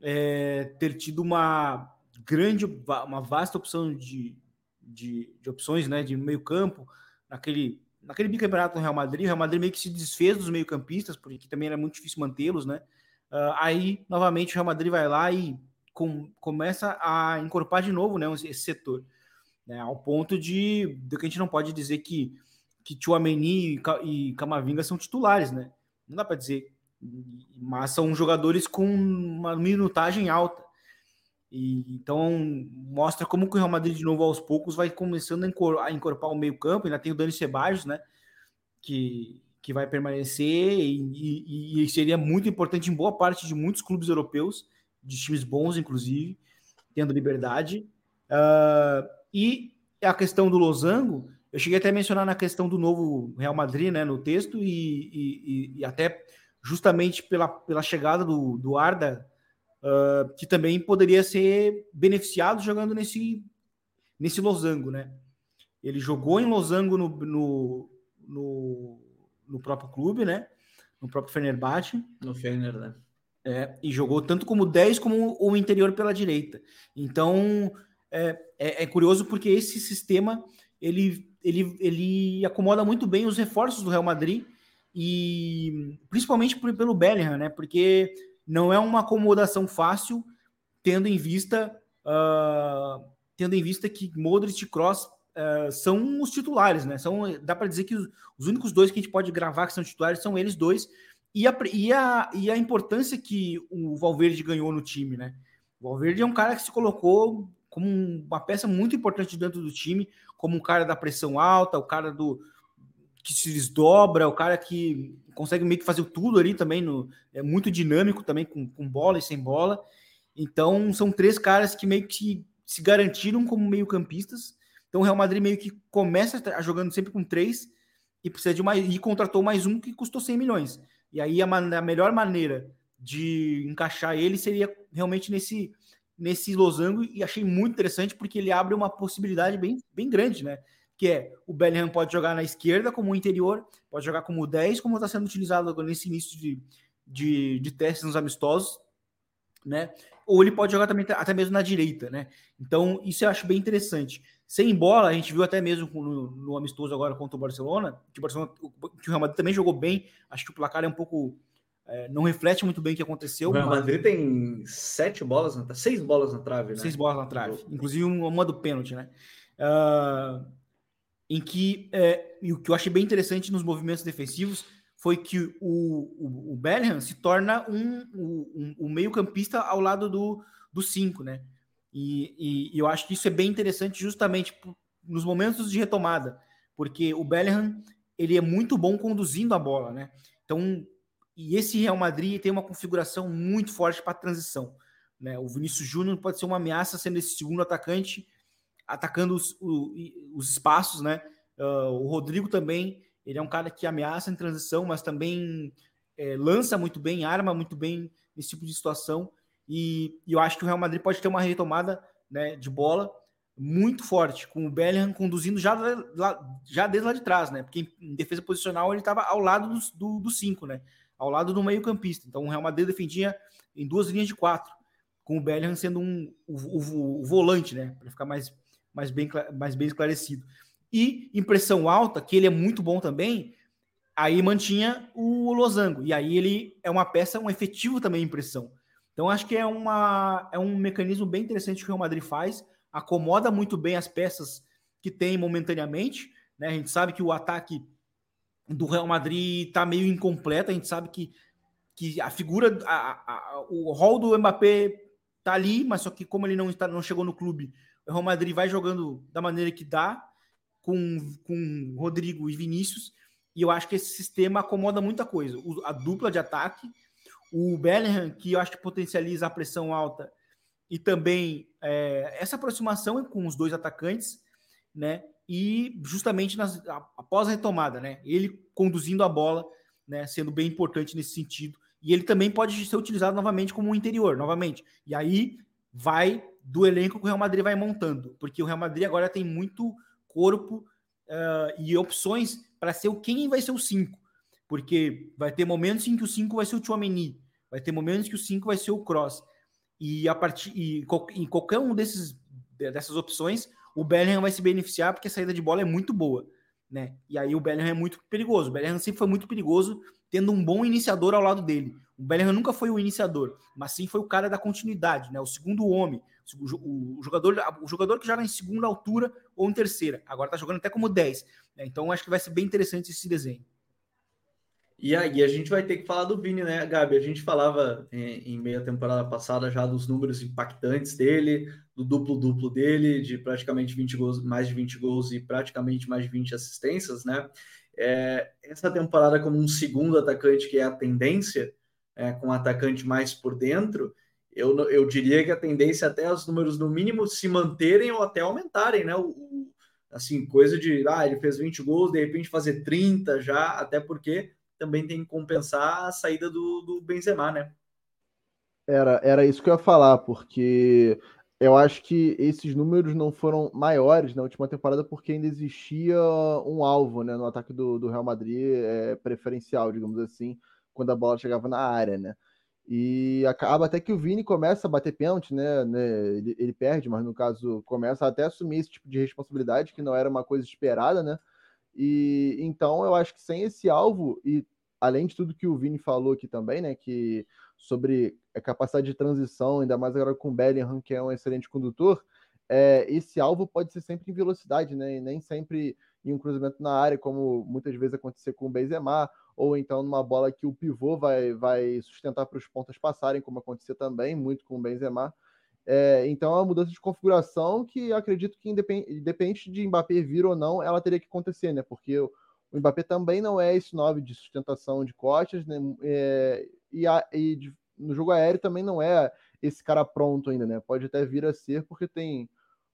é, ter tido uma grande, uma vasta opção de, de, de opções, né? De meio-campo, naquele, naquele bicampeonato do Real Madrid, o Real Madrid meio que se desfez dos meio-campistas, porque também era muito difícil mantê-los, né? Uh, aí, novamente, o Real Madrid vai lá e com, começa a incorporar de novo né, esse setor, né, ao ponto de, de que a gente não pode dizer que que Chouameni e Camavinga são titulares, né? Não dá para dizer, mas são jogadores com uma minutagem alta. E, então mostra como que o Real Madrid de novo aos poucos vai começando a incorporar o meio-campo, ainda tem o Dani Ceballos, né? Que, que vai permanecer e, e, e, seria muito importante em boa parte de muitos clubes europeus, de times bons, inclusive, tendo liberdade. Uh, e a questão do Losango, eu cheguei até a mencionar na questão do novo Real Madrid, né, no texto, e, e, e até justamente pela, pela chegada do, do Arda, uh, que também poderia ser beneficiado jogando nesse, nesse losango, né? Ele jogou em losango no, no, no, no próprio clube, né? No próprio Fenerbahçe. No Fener, né? É, e jogou tanto como 10 como o interior pela direita. Então, é, é, é curioso porque esse sistema ele ele, ele acomoda muito bem os reforços do Real Madrid e principalmente por, pelo Bellingham, né? Porque não é uma acomodação fácil, tendo em vista uh, tendo em vista que Modric e Kroos uh, são os titulares, né? São, dá para dizer que os, os, únicos dois que a gente pode gravar que são titulares são eles dois e a, e a, e a importância que o Valverde ganhou no time, né? O Valverde é um cara que se colocou como uma peça muito importante dentro do time, como um cara da pressão alta, o cara do que se desdobra, o cara que consegue meio que fazer tudo ali também, no, é muito dinâmico também, com, com bola e sem bola. Então, são três caras que meio que se garantiram como meio-campistas. Então, o Real Madrid meio que começa jogando sempre com três e precisa de mais e contratou mais um que custou 100 milhões. E aí a, a melhor maneira de encaixar ele seria realmente nesse nesse losango e achei muito interessante porque ele abre uma possibilidade bem, bem grande, né? Que é o Bellingham pode jogar na esquerda como interior, pode jogar como 10, como está sendo utilizado nesse início de, de, de testes nos amistosos, né? Ou ele pode jogar também até mesmo na direita, né? Então, isso eu acho bem interessante. Sem bola, a gente viu até mesmo no, no amistoso agora contra o Barcelona, que o Barcelona, que o Real Madrid também jogou bem. Acho que o placar é um pouco é, não reflete muito bem o que aconteceu. O Real Madrid tem sete bolas, na, seis bolas na trave, né? Seis bolas na trave, inclusive uma do pênalti, né? Uh, em que é, e o que eu achei bem interessante nos movimentos defensivos foi que o, o, o Bellingham se torna um, um, um meio-campista ao lado do, do cinco, né? E, e, e, eu acho que isso é bem interessante justamente nos momentos de retomada, porque o Bellingham ele é muito bom conduzindo a bola, né? Então, e esse Real Madrid tem uma configuração muito forte para transição, né? O Vinícius Júnior pode ser uma ameaça sendo esse segundo atacante, atacando os, os espaços, né? Uh, o Rodrigo também, ele é um cara que ameaça em transição, mas também é, lança muito bem, arma muito bem nesse tipo de situação. E, e, eu acho que o Real Madrid pode ter uma retomada né, de bola muito forte, com o Bellingham conduzindo já, lá, já desde lá de trás, né? Porque em defesa posicional ele estava ao lado dos, do, do cinco, né? Ao lado do meio-campista. Então o Real Madrid defendia em duas linhas de quatro, com o Bellingham sendo um, o, o, o volante, né? Para ficar mais, mais, bem, mais bem esclarecido. E impressão alta, que ele é muito bom também, aí mantinha o Losango. E aí ele é uma peça, um efetivo também impressão. Então, acho que é, uma, é um mecanismo bem interessante que o Real Madrid faz, acomoda muito bem as peças que tem momentaneamente. Né? A gente sabe que o ataque do Real Madrid está meio incompleto, a gente sabe que, que a figura, a, a, o rol do Mbappé está ali, mas só que como ele não, está, não chegou no clube, o Real Madrid vai jogando da maneira que dá, com, com Rodrigo e Vinícius, e eu acho que esse sistema acomoda muita coisa. O, a dupla de ataque o Bellingham, que eu acho que potencializa a pressão alta e também é, essa aproximação com os dois atacantes, né? E justamente nas, após a retomada, né? Ele conduzindo a bola, né? Sendo bem importante nesse sentido. E ele também pode ser utilizado novamente como um interior, novamente. E aí vai do elenco que o Real Madrid vai montando, porque o Real Madrid agora tem muito corpo uh, e opções para ser o quem vai ser o 5 porque vai ter momentos em que o 5 vai ser o Chouameni, vai ter momentos que o 5 vai ser o Cross. E a partir em qualquer um desses dessas opções, o Bellingham vai se beneficiar porque a saída de bola é muito boa, né? E aí o Bellingham é muito perigoso. O Bellingham sempre foi muito perigoso, tendo um bom iniciador ao lado dele. O Bellingham nunca foi o iniciador, mas sim foi o cara da continuidade, né? O segundo homem, o jogador, o jogador que joga em segunda altura ou em terceira. Agora tá jogando até como 10. Né? Então acho que vai ser bem interessante esse desenho. E aí a gente vai ter que falar do Vini, né, Gabi? A gente falava em, em meia temporada passada já dos números impactantes dele, do duplo-duplo dele, de praticamente 20 gols, mais de 20 gols e praticamente mais de 20 assistências, né? É, essa temporada como um segundo atacante, que é a tendência, é, com um atacante mais por dentro, eu, eu diria que a tendência é até os números no mínimo se manterem ou até aumentarem, né? O, o, assim, coisa de, ah, ele fez 20 gols, de repente fazer 30 já, até porque também tem que compensar a saída do, do Benzema, né? Era, era isso que eu ia falar, porque eu acho que esses números não foram maiores na última temporada porque ainda existia um alvo né, no ataque do, do Real Madrid é, preferencial, digamos assim, quando a bola chegava na área, né? E acaba até que o Vini começa a bater pênalti, né? né ele, ele, perde, mas no caso começa até a assumir esse tipo de responsabilidade, que não era uma coisa esperada, né? E então eu acho que sem esse alvo, e além de tudo que o Vini falou aqui também, né? Que sobre a capacidade de transição, ainda mais agora com o Bellingham, que é um excelente condutor, é, esse alvo pode ser sempre em velocidade, né? E nem sempre em um cruzamento na área, como muitas vezes acontecer com o Benzema, ou então numa bola que o pivô vai, vai sustentar para os pontas passarem, como acontecia também muito com o Benzema. É, então é uma mudança de configuração que acredito que independente de Mbappé vir ou não, ela teria que acontecer, né? Porque o, o Mbappé também não é esse 9 de sustentação de costas, né? É, e, a, e de, no jogo aéreo também não é esse cara pronto ainda, né? Pode até vir a ser porque tem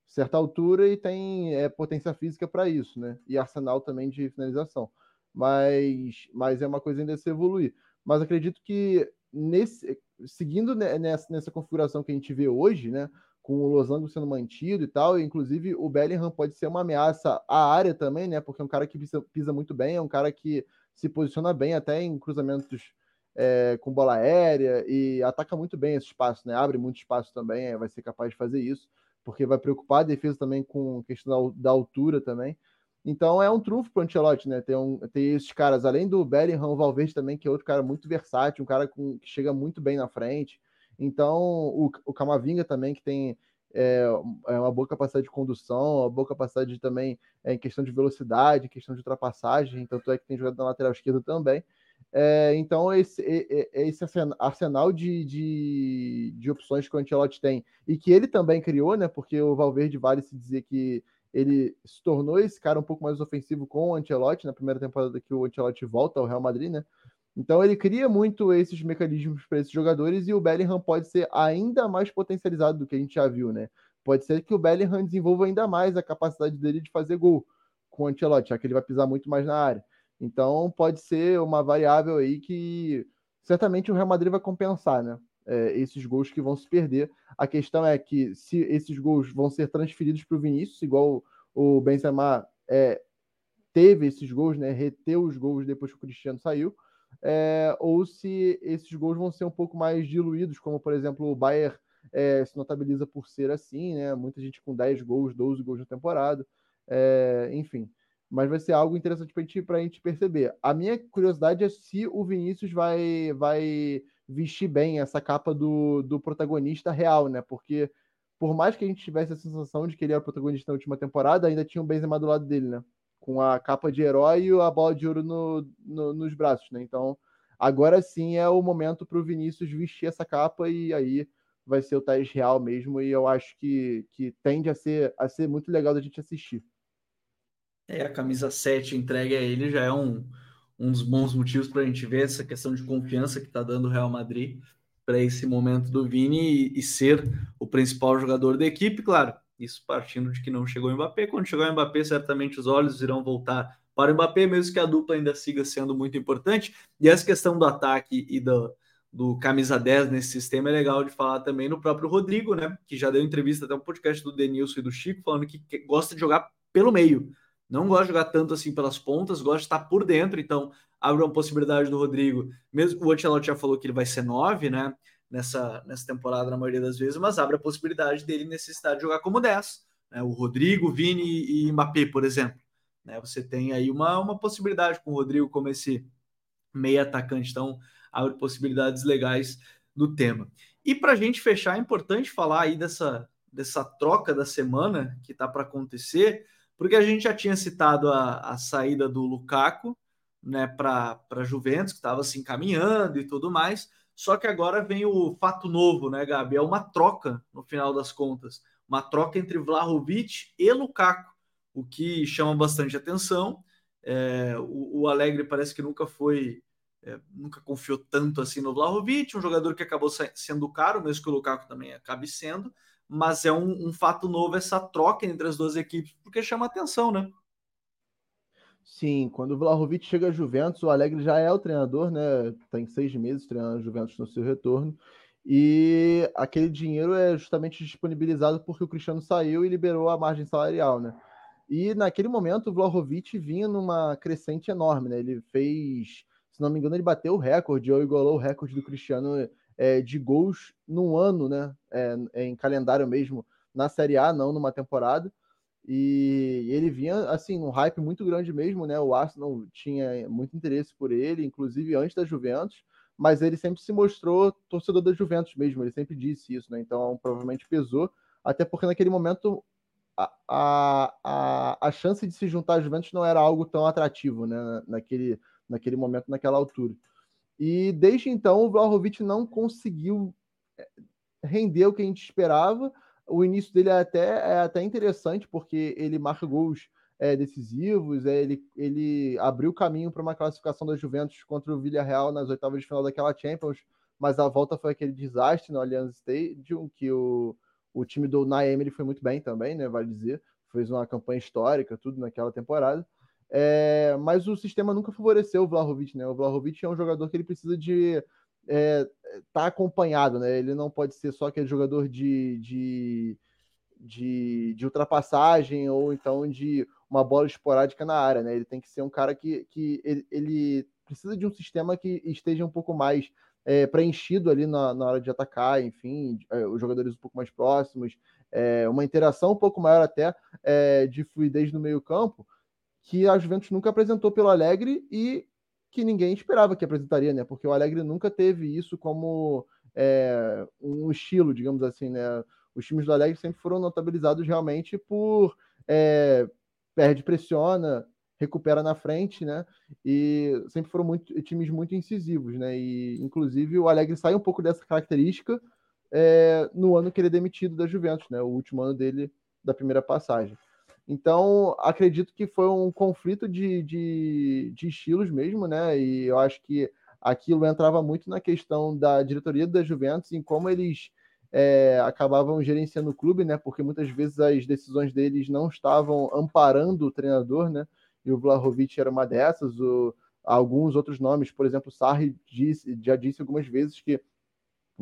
certa altura e tem é, potência física para isso, né? E arsenal também de finalização. Mas, mas é uma coisa ainda a se evoluir. Mas acredito que nesse, seguindo nessa, nessa configuração que a gente vê hoje, né? Com o losango sendo mantido e tal, inclusive o Bellingham pode ser uma ameaça à área também, né? Porque é um cara que pisa, pisa muito bem, é um cara que se posiciona bem até em cruzamentos é, com bola aérea e ataca muito bem esse espaço, né? Abre muito espaço também, é, vai ser capaz de fazer isso, porque vai preocupar a defesa também com questão da, da altura também. Então é um trunfo para o Ancelotti, né? Ter, um, ter esses caras, além do Bellingham, o Valverde também, que é outro cara muito versátil, um cara com, que chega muito bem na frente. Então o, o Camavinga também, que tem é, é, uma boa capacidade de condução, uma boa capacidade de, também é, em questão de velocidade, em questão de ultrapassagem, tanto é que tem jogado na lateral esquerda também. É, então, esse, esse arsenal de, de, de, opções que o Ancelotti tem, e que ele também criou, né? Porque o Valverde vale se dizer que ele se tornou esse cara um pouco mais ofensivo com o Ancelotti na primeira temporada que o Ancelotti volta ao Real Madrid, né? Então ele cria muito esses mecanismos para esses jogadores e o Bellingham pode ser ainda mais potencializado do que a gente já viu, né? Pode ser que o Bellingham desenvolva ainda mais a capacidade dele de fazer gol com o Ancelotti, já que ele vai pisar muito mais na área. Então pode ser uma variável aí que certamente o Real Madrid vai compensar, né? É, esses gols que vão se perder. A questão é que se esses gols vão ser transferidos para o Vinícius, igual o Benzema é, teve esses gols, né? Reteu os gols depois que o Cristiano saiu, é, ou se esses gols vão ser um pouco mais diluídos, como por exemplo o Bayern é, se notabiliza por ser assim, né? Muita gente com 10 gols, 12 gols na temporada, é, enfim mas vai ser algo interessante para a gente perceber. A minha curiosidade é se o Vinícius vai, vai vestir bem essa capa do, do protagonista real, né? Porque por mais que a gente tivesse a sensação de que ele era o protagonista na última temporada, ainda tinha o Benzema do lado dele, né? Com a capa de herói e a bola de ouro no, no, nos braços, né? Então, agora sim é o momento para o Vinícius vestir essa capa e aí vai ser o Thais real mesmo e eu acho que, que tende a ser, a ser muito legal da gente assistir. É, a camisa 7 entregue a ele já é um, um dos bons motivos para a gente ver essa questão de confiança que está dando o Real Madrid para esse momento do Vini e, e, ser o principal jogador da equipe, claro. Isso partindo de que não chegou o Mbappé. Quando chegar o Mbappé, certamente os olhos irão voltar para o Mbappé, mesmo que a dupla ainda siga sendo muito importante. E essa questão do ataque e do, do camisa 10 nesse sistema é legal de falar também no próprio Rodrigo, né? Que já deu entrevista até um podcast do Denilson e do Chico, falando que, que gosta de jogar pelo meio não gosta de jogar tanto assim pelas pontas, gosta de estar por dentro, então abre uma possibilidade do Rodrigo. Mesmo o Ancelotti já falou que ele vai ser nove, né? Nessa, nessa temporada, na maioria das vezes, mas abre a possibilidade dele necessitar de jogar como 10. Né? O Rodrigo, Vini e Mbappé, por exemplo. Né? Você tem aí uma, uma possibilidade com o Rodrigo como esse meio atacante, então abre possibilidades legais do tema. E para a gente fechar, é importante falar aí dessa, dessa troca da semana que está para acontecer porque a gente já tinha citado a, a saída do Lukaku né, para a Juventus, que estava se encaminhando e tudo mais. Só que agora vem o fato novo, né, Gabi? É uma troca, no final das contas. Uma troca entre Vlahovic e Lukaku, o que chama bastante atenção. É, o, o, Alegre parece que nunca foi, é, nunca confiou tanto assim no Vlahovic, um jogador que acabou sendo caro, mesmo que o Lukaku também acabe sendo mas é um, um, fato novo essa troca entre as duas equipes, porque chama atenção, né? Sim, quando o Vlahovic chega a Juventus, o Alegre já é o treinador, né? Tem seis meses treinando a Juventus no seu retorno. E aquele dinheiro é justamente disponibilizado porque o Cristiano saiu e liberou a margem salarial, né? E naquele momento o Vlahovic vinha numa crescente enorme, né? Ele fez, se não me engano, ele bateu o recorde ou igualou o recorde do Cristiano é, de gols num ano, né? É, em calendário mesmo, na Série A, não numa temporada. E ele vinha, assim, um hype muito grande mesmo, né? O Arsenal tinha muito interesse por ele, inclusive antes da Juventus, mas ele sempre se mostrou torcedor da Juventus mesmo, ele sempre disse isso, né? Então provavelmente pesou, até porque naquele momento a, a, a, a chance de se juntar à Juventus não era algo tão atrativo, né? Naquele, naquele momento, naquela altura. E desde então o Vlahovic não conseguiu é, rendeu o que a gente esperava. O início dele é até, é até interessante, porque ele marca gols é, decisivos, é, ele, ele abriu caminho para uma classificação da Juventus contra o Villarreal nas oitavas de final daquela Champions, mas a volta foi aquele desastre no Allianz Stadium, que o, o time do Naem ele foi muito bem também, né, vale dizer, fez uma campanha histórica, tudo naquela temporada. É, mas o sistema nunca favoreceu o Vlahovic, né? O Vlahovic é um jogador que ele precisa de estar é, tá acompanhado, né? Ele não pode ser só aquele jogador de, de, de, de, ultrapassagem ou então de uma bola esporádica na área, né? Ele tem que ser um cara que, que ele, ele precisa de um sistema que esteja um pouco mais é, preenchido ali na, na, hora de atacar, enfim, é, os jogadores um pouco mais próximos, é, uma interação um pouco maior até é, de fluidez no meio campo, que a Juventus nunca apresentou pelo Alegre e que ninguém esperava que apresentaria, né? Porque o Alegre nunca teve isso como é, um estilo, digamos assim, né? Os times do Alegre sempre foram notabilizados realmente por é, perde, pressiona, recupera na frente, né? E sempre foram muito, times muito incisivos, né? E inclusive o Alegre sai um pouco dessa característica é, no ano que ele é demitido da Juventus, né? O último ano dele da primeira passagem. Então, acredito que foi um conflito de, de, de, estilos mesmo, né? E eu acho que aquilo entrava muito na questão da diretoria da Juventus, em como eles é, acabavam gerenciando o clube, né? Porque muitas vezes as decisões deles não estavam amparando o treinador, né? E o Vlahovic era uma dessas. O, alguns outros nomes, por exemplo, Sarri disse, já disse algumas vezes que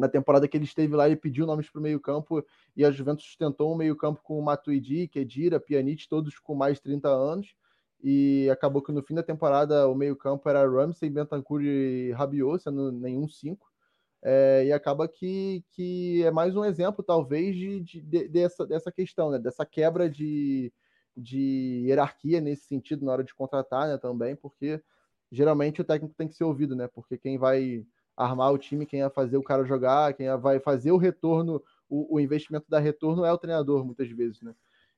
na temporada que ele esteve lá, ele pediu nomes para o meio-campo e a Juventus sustentou um meio-campo com o Matuidi, Kedira, Pjanic, todos com mais de 30 anos. E acabou que no fim da temporada o meio-campo era Ramsey, Bentancur e Rabiot, sendo nenhum 5. É, e acaba que, que é mais um exemplo, talvez, de, de, de, dessa, dessa questão, né? dessa quebra de, de hierarquia nesse sentido na hora de contratar né, também, porque geralmente o técnico tem que ser ouvido, né? Porque quem vai armar o time, quem vai fazer o cara jogar, quem vai fazer o retorno, o, o, investimento da retorno é o treinador, muitas vezes, né?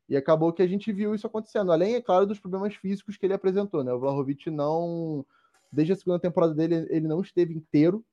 E acabou que a gente viu isso acontecendo, além, é claro, dos problemas físicos que ele apresentou, né? O Vlahovic não, desde a segunda temporada dele, ele não esteve inteiro,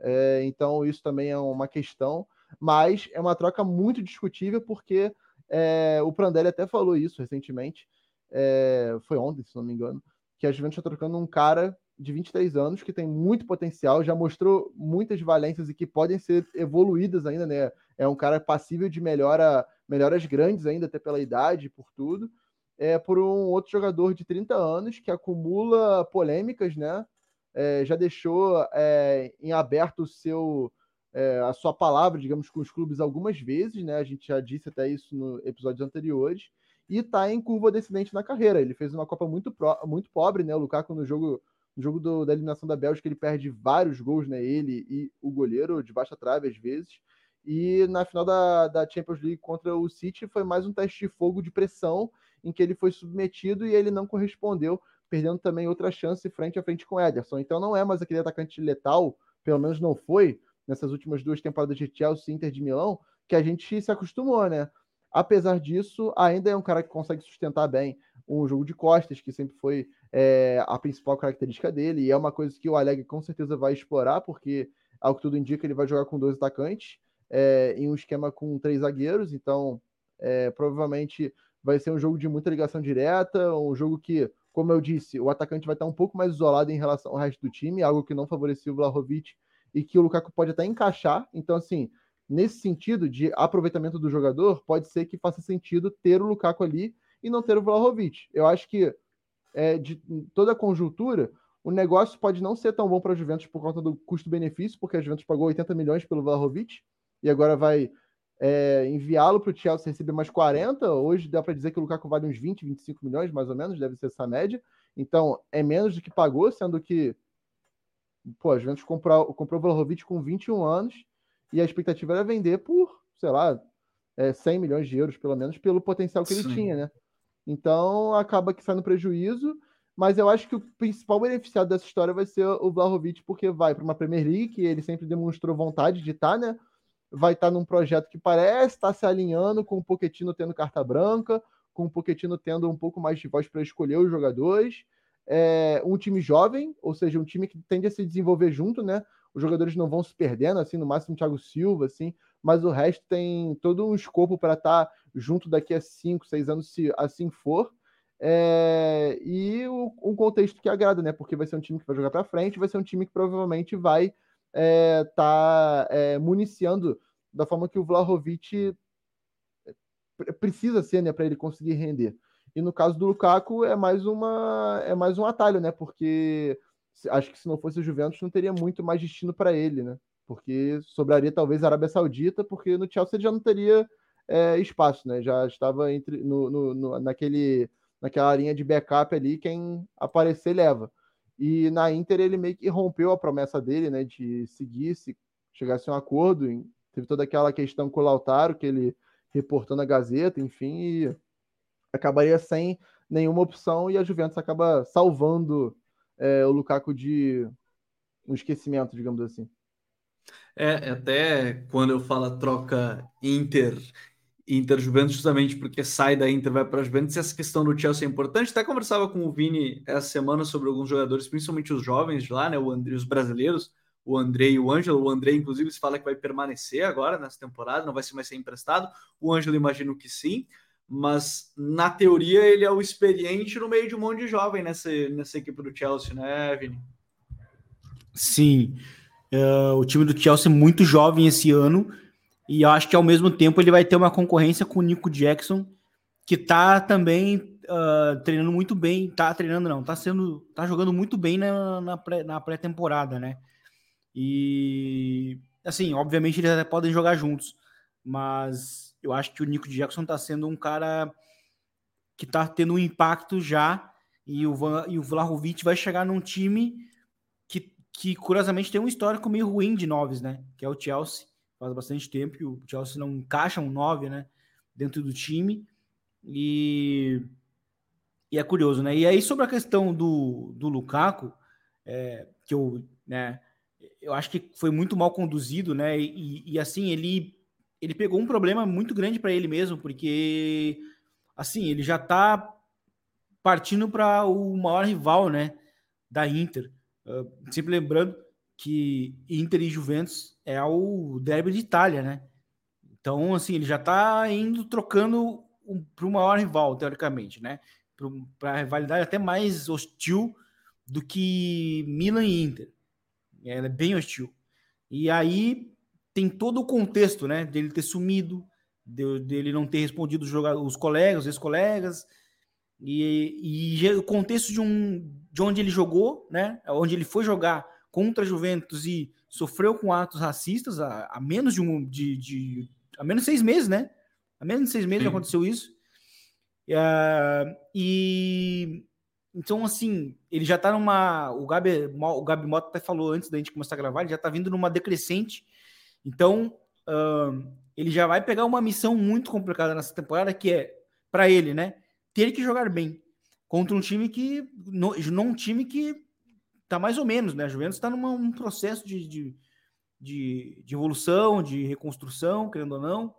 é, então isso também é uma questão, mas é uma troca muito discutível, porque é, o Prandelli até falou isso recentemente, é, foi ontem, se não me engano, que a Juventus está trocando um cara de 23 anos, que tem muito potencial, já mostrou muitas valências e que podem ser evoluídas ainda, né? É um cara passível de melhora, melhoras grandes ainda, até pela idade, por tudo. É por um outro jogador de 30 anos que acumula polêmicas, né? É, já deixou é, em aberto o seu é, a sua palavra, digamos, com os clubes algumas vezes, né? A gente já disse até isso no episódios anteriores. E está em curva descendente na carreira. Ele fez uma Copa muito, pro, muito pobre, né? O Lukaku no jogo no jogo do, da eliminação da Bélgica, ele perde vários gols, né? Ele e o goleiro, de baixa trave às vezes. E na final da, da Champions League contra o City foi mais um teste de fogo de pressão, em que ele foi submetido e ele não correspondeu, perdendo também outra chance frente a frente com o Ederson. Então não é mais aquele atacante letal, pelo menos não foi, nessas últimas duas temporadas de Chelsea e Inter de Milão, que a gente se acostumou, né? Apesar disso, ainda é um cara que consegue sustentar bem um jogo de costas, que sempre foi é, a principal característica dele, e é uma coisa que o Alegre com certeza vai explorar, porque, ao que tudo indica, ele vai jogar com dois atacantes, é, em um esquema com três zagueiros, então é, provavelmente vai ser um jogo de muita ligação direta, um jogo que, como eu disse, o atacante vai estar um pouco mais isolado em relação ao resto do time, algo que não favorecia o Vlahovic e que o Lukaku pode até encaixar. Então, assim, nesse sentido de aproveitamento do jogador, pode ser que faça sentido ter o Lukaku ali e não ter o Vlahovic. Eu acho que é, de toda a conjuntura, o negócio pode não ser tão bom para a Juventus por conta do custo-benefício, porque a Juventus pagou 80 milhões pelo Vlahovic e agora vai é, enviá-lo para o Chelsea receber mais 40. Hoje dá para dizer que o Lukaku vale uns 20, 25 milhões, mais ou menos, deve ser essa média. Então é menos do que pagou, sendo que pô, a Juventus comprou, comprou o Vlahovic com 21 anos e a expectativa era vender por, sei lá, é, 100 milhões de euros, pelo menos, pelo potencial que Sim. ele tinha, né? Então acaba que sai no prejuízo. Mas eu acho que o principal beneficiado dessa história vai ser o Vlahovic, porque vai para uma Premier League, que ele sempre demonstrou vontade de estar, tá, né? Vai estar tá num projeto que parece estar tá se alinhando com o Pochettino tendo carta branca, com o Pochettino tendo um pouco mais de voz para escolher os jogadores. É um time jovem, ou seja, um time que tende a se desenvolver junto, né? Os jogadores não vão se perdendo, assim, no máximo Thiago Silva, assim, mas o resto tem todo um escopo para estar tá junto daqui a 5, 6 anos, se assim for. É, e o, um contexto que agrada, né? Porque vai ser um time que vai jogar para frente, vai ser um time que provavelmente vai estar é, tá, é, municiando da forma que o Vlahovic é, precisa ser, né, para ele conseguir render. E no caso do Lukaku é mais uma é mais um atalho, né? Porque acho que se não fosse o Juventus não teria muito mais destino para ele, né? Porque sobraria talvez a Arábia Saudita, porque no Chelsea já não teria é, espaço, né? Já estava entre no, no, no, naquele naquela linha de backup ali, quem aparecer leva. E na Inter ele meio que rompeu a promessa dele, né, de seguir, se chegasse a um acordo. Teve toda aquela questão com o Lautaro, que ele reportou na Gazeta, enfim, e acabaria sem nenhuma opção e a Juventus acaba salvando é, o Lukaku de um esquecimento, digamos assim. É, até quando eu falo troca Inter Inter Juventus, justamente porque sai da Inter, vai para a Juventus, essa questão do Chelsea é importante. Até conversava com o Vini essa semana sobre alguns jogadores, principalmente os jovens de lá, né? O André, os brasileiros, o André e o Ângelo. O André, inclusive, se fala que vai permanecer agora nessa temporada, não vai ser mais ser emprestado. O Ângelo, imagino que sim, mas na teoria ele é o experiente no meio de um monte de jovem nessa, nessa equipe do Chelsea, né, Vini? Sim. Uh, o time do Chelsea é muito jovem esse ano e acho que ao mesmo tempo ele vai ter uma concorrência com o Nico Jackson, que tá também uh, treinando muito bem. Tá treinando, não, tá sendo. tá jogando muito bem na, na, pré, pré-temporada, né? E assim, obviamente eles até podem jogar juntos, mas eu acho que o Nico Jackson tá sendo um cara que tá tendo um impacto já. E o, Van, e o Vlahovic vai chegar num time que, que, curiosamente, tem um histórico meio ruim de noves, né? Que é o Chelsea faz bastante tempo que o Chelsea não encaixa um 9, né, dentro do time. E, e é curioso, né? E aí sobre a questão do, do Lukaku, é, que eu, né, eu acho que foi muito mal conduzido, né? E, e assim, ele ele pegou um problema muito grande para ele mesmo, porque assim, ele já tá partindo para o maior rival, né, da Inter. Uh, sempre lembrando que Inter e Juventus é o derby de Itália, né? Então, assim, ele já está indo trocando um, para o maior rival, teoricamente, né? Para a rivalidade até mais hostil do que Milan e Inter. Ela é bem hostil. E aí tem todo o contexto, né? Dele ter sumido, de, dele não ter respondido os, os colegas, os ex-colegas, e, e o contexto de, um, de onde ele jogou, né? Onde ele foi jogar contra a Juventus e sofreu com atos racistas há, há menos de um de, de, há menos de seis meses, né? Há menos de seis meses Sim. aconteceu isso. Uh, e então, assim, ele já tá numa. O Gabi, o Gabi Mota até falou antes da gente começar a gravar, ele já tá vindo numa decrescente. Então, uh, ele já vai pegar uma missão muito complicada nessa temporada, que é, para ele, né? Ter que jogar bem contra um time que. Não, um time que tá mais ou menos, né? A Juventus está num processo de, de, de, de, evolução, de reconstrução, querendo ou não.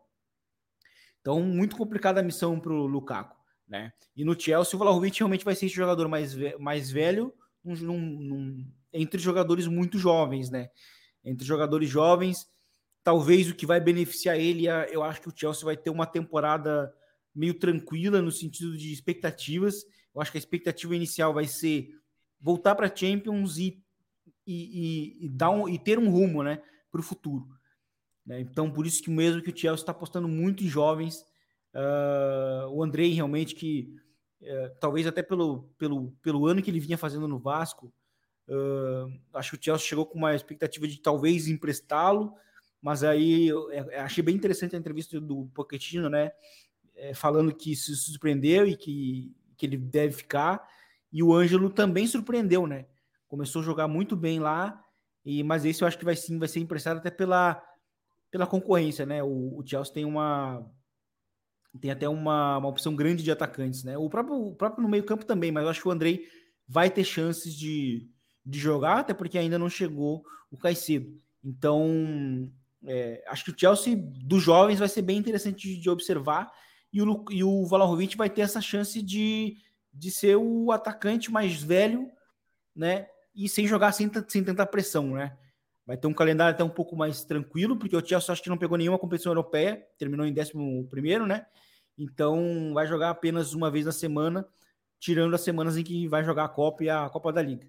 Então, muito complicada a missão para o Lukaku, né? E no Chelsea, o Vlahovic realmente vai ser esse jogador mais, mais velho num, num, entre jogadores muito jovens, né? Entre jogadores jovens, talvez o que vai beneficiar ele, é, eu acho que o Chelsea vai ter uma temporada meio tranquila no sentido de expectativas. Eu acho que a expectativa inicial vai ser voltar para Champions e, e, e, dar um, e ter um rumo né, para o futuro. Né? Então, por isso que mesmo que o Chelsea está apostando muito em jovens, uh, o Andrei realmente que uh, talvez até pelo, pelo, pelo ano que ele vinha fazendo no Vasco, uh, acho que o Chelsea chegou com uma expectativa de talvez emprestá-lo, mas aí eu, eu achei bem interessante a entrevista do Pochettino, né? É, falando que se surpreendeu e que, que ele deve ficar. E o Ângelo também surpreendeu, né? Começou a jogar muito bem lá, e mas esse eu acho que vai sim, vai ser emprestado até pela, pela concorrência, né? O, o Chelsea tem uma tem até uma, uma opção grande de atacantes, né? O próprio, o próprio no meio-campo também, mas eu acho que o Andrei vai ter chances de, de jogar, até porque ainda não chegou o Caicedo. Então, é, acho que o Chelsea dos jovens vai ser bem interessante de, de observar e o, e o vai ter essa chance de de ser o atacante mais velho, né? E sem jogar sem, sem tentar pressão, né? vai ter um calendário até um pouco mais tranquilo, porque o Chelsea acho que não pegou nenhuma competição europeia, terminou em 11 primeiro, né? Então vai jogar apenas uma vez na semana, tirando as semanas em que vai jogar a Copa e a Copa da Liga.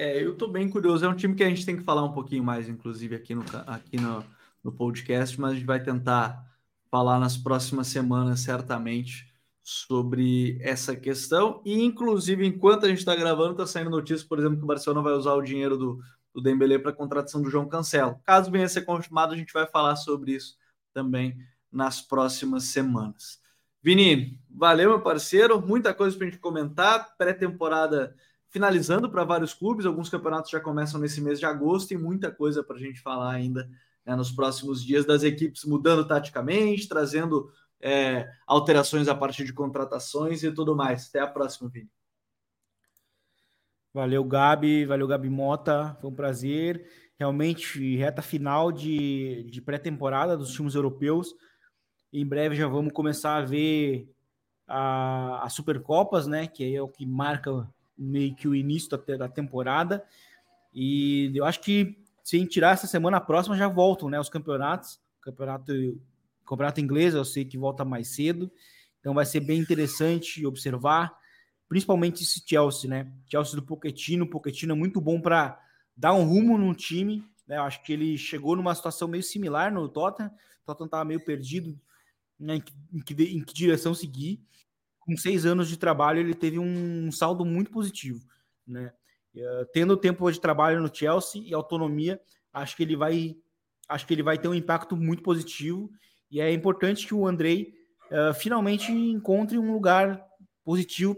É, eu tô bem curioso. É um time que a gente tem que falar um pouquinho mais, inclusive, aqui no, aqui no, no podcast, mas a gente vai tentar falar nas próximas semanas, certamente, sobre essa questão. E, inclusive, enquanto a gente está gravando, está saindo notícia, por exemplo, que o Barcelona vai usar o dinheiro do, do Dembélé para a contratação do João Cancelo. Caso venha a ser confirmado, a gente vai falar sobre isso também nas próximas semanas. Vini, valeu, meu parceiro. Muita coisa para a gente comentar. Pré-temporada finalizando para vários clubes. Alguns campeonatos já começam nesse mês de agosto e muita coisa para a gente falar ainda né, nos próximos dias das equipes mudando taticamente, trazendo é, alterações a partir de contratações e tudo mais. Até a próxima, Vini. Valeu, Gabi. Valeu, Gabi Mota. Foi um prazer. Realmente, reta final de, de pré-temporada dos times europeus. Em breve já vamos começar a ver a, a Supercopas, né? Que é o que marca meio que o início da, da temporada. E eu acho que se a tirar essa semana próxima, já voltam, né? Os campeonatos. Campeonato, campeonato inglês, eu sei que volta mais cedo. Então vai ser bem interessante observar, principalmente esse Chelsea, né? Chelsea do Pochettino, Pochettino é muito bom para dar um rumo no time, né? Eu acho que ele chegou numa situação meio similar no Tottenham. O Tottenham estava meio perdido né? em, que, em, que, em que direção seguir. Com seis anos de trabalho, ele teve um saldo muito positivo, né? Uh, tendo tempo de trabalho no Chelsea e autonomia, acho que ele vai acho que ele vai ter um impacto muito positivo e é importante que o Andrei uh, finalmente encontre um lugar positivo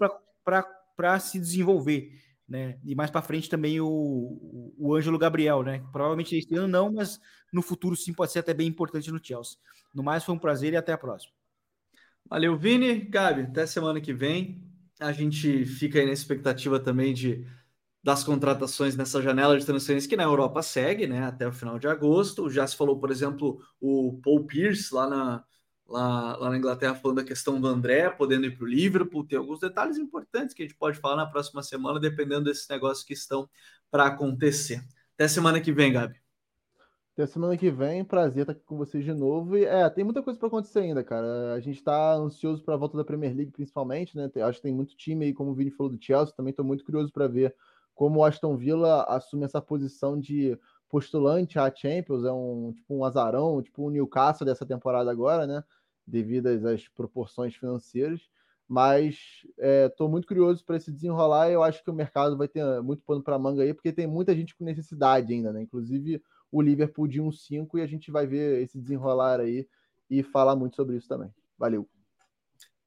para se desenvolver, né? E mais para frente também o, o Ângelo Gabriel, né? Provavelmente este ano não, mas no futuro sim pode ser até bem importante no Chelsea. No mais, foi um prazer e até a próxima. Valeu, Vini. Gabi, até semana que vem. A gente fica aí na expectativa também de das contratações nessa janela de transferência que na Europa segue, né, até o final de agosto. Já se falou, por exemplo, o Paul Pierce lá na, lá, lá na Inglaterra falando da questão do André podendo ir para o Liverpool. Tem alguns detalhes importantes que a gente pode falar na próxima semana, dependendo desses negócios que estão para acontecer. Até semana que vem, Gabi. Até semana que vem, prazer estar aqui com vocês de novo. E é, tem muita coisa para acontecer ainda, cara. A gente está ansioso para a volta da Premier League, principalmente, né? Acho que tem muito time aí, como o Vini falou do Chelsea, também estou muito curioso para ver como o Aston Villa assume essa posição de postulante à Champions, é um tipo um azarão, tipo um Newcastle dessa temporada agora, né? Devido às proporções financeiras. Mas estou é, muito curioso para esse desenrolar e eu acho que o mercado vai ter muito pano para manga aí, porque tem muita gente com necessidade ainda, né? Inclusive o Liverpool de 1-5 e a gente vai ver esse desenrolar aí e falar muito sobre isso também. Valeu!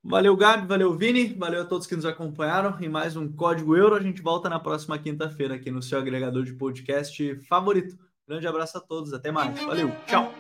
Valeu, Gabi, valeu, Vini, valeu a todos que nos acompanharam em mais um Código Euro. A gente volta na próxima quinta-feira aqui no seu agregador de podcast favorito. Grande abraço a todos, até mais. Valeu, tchau!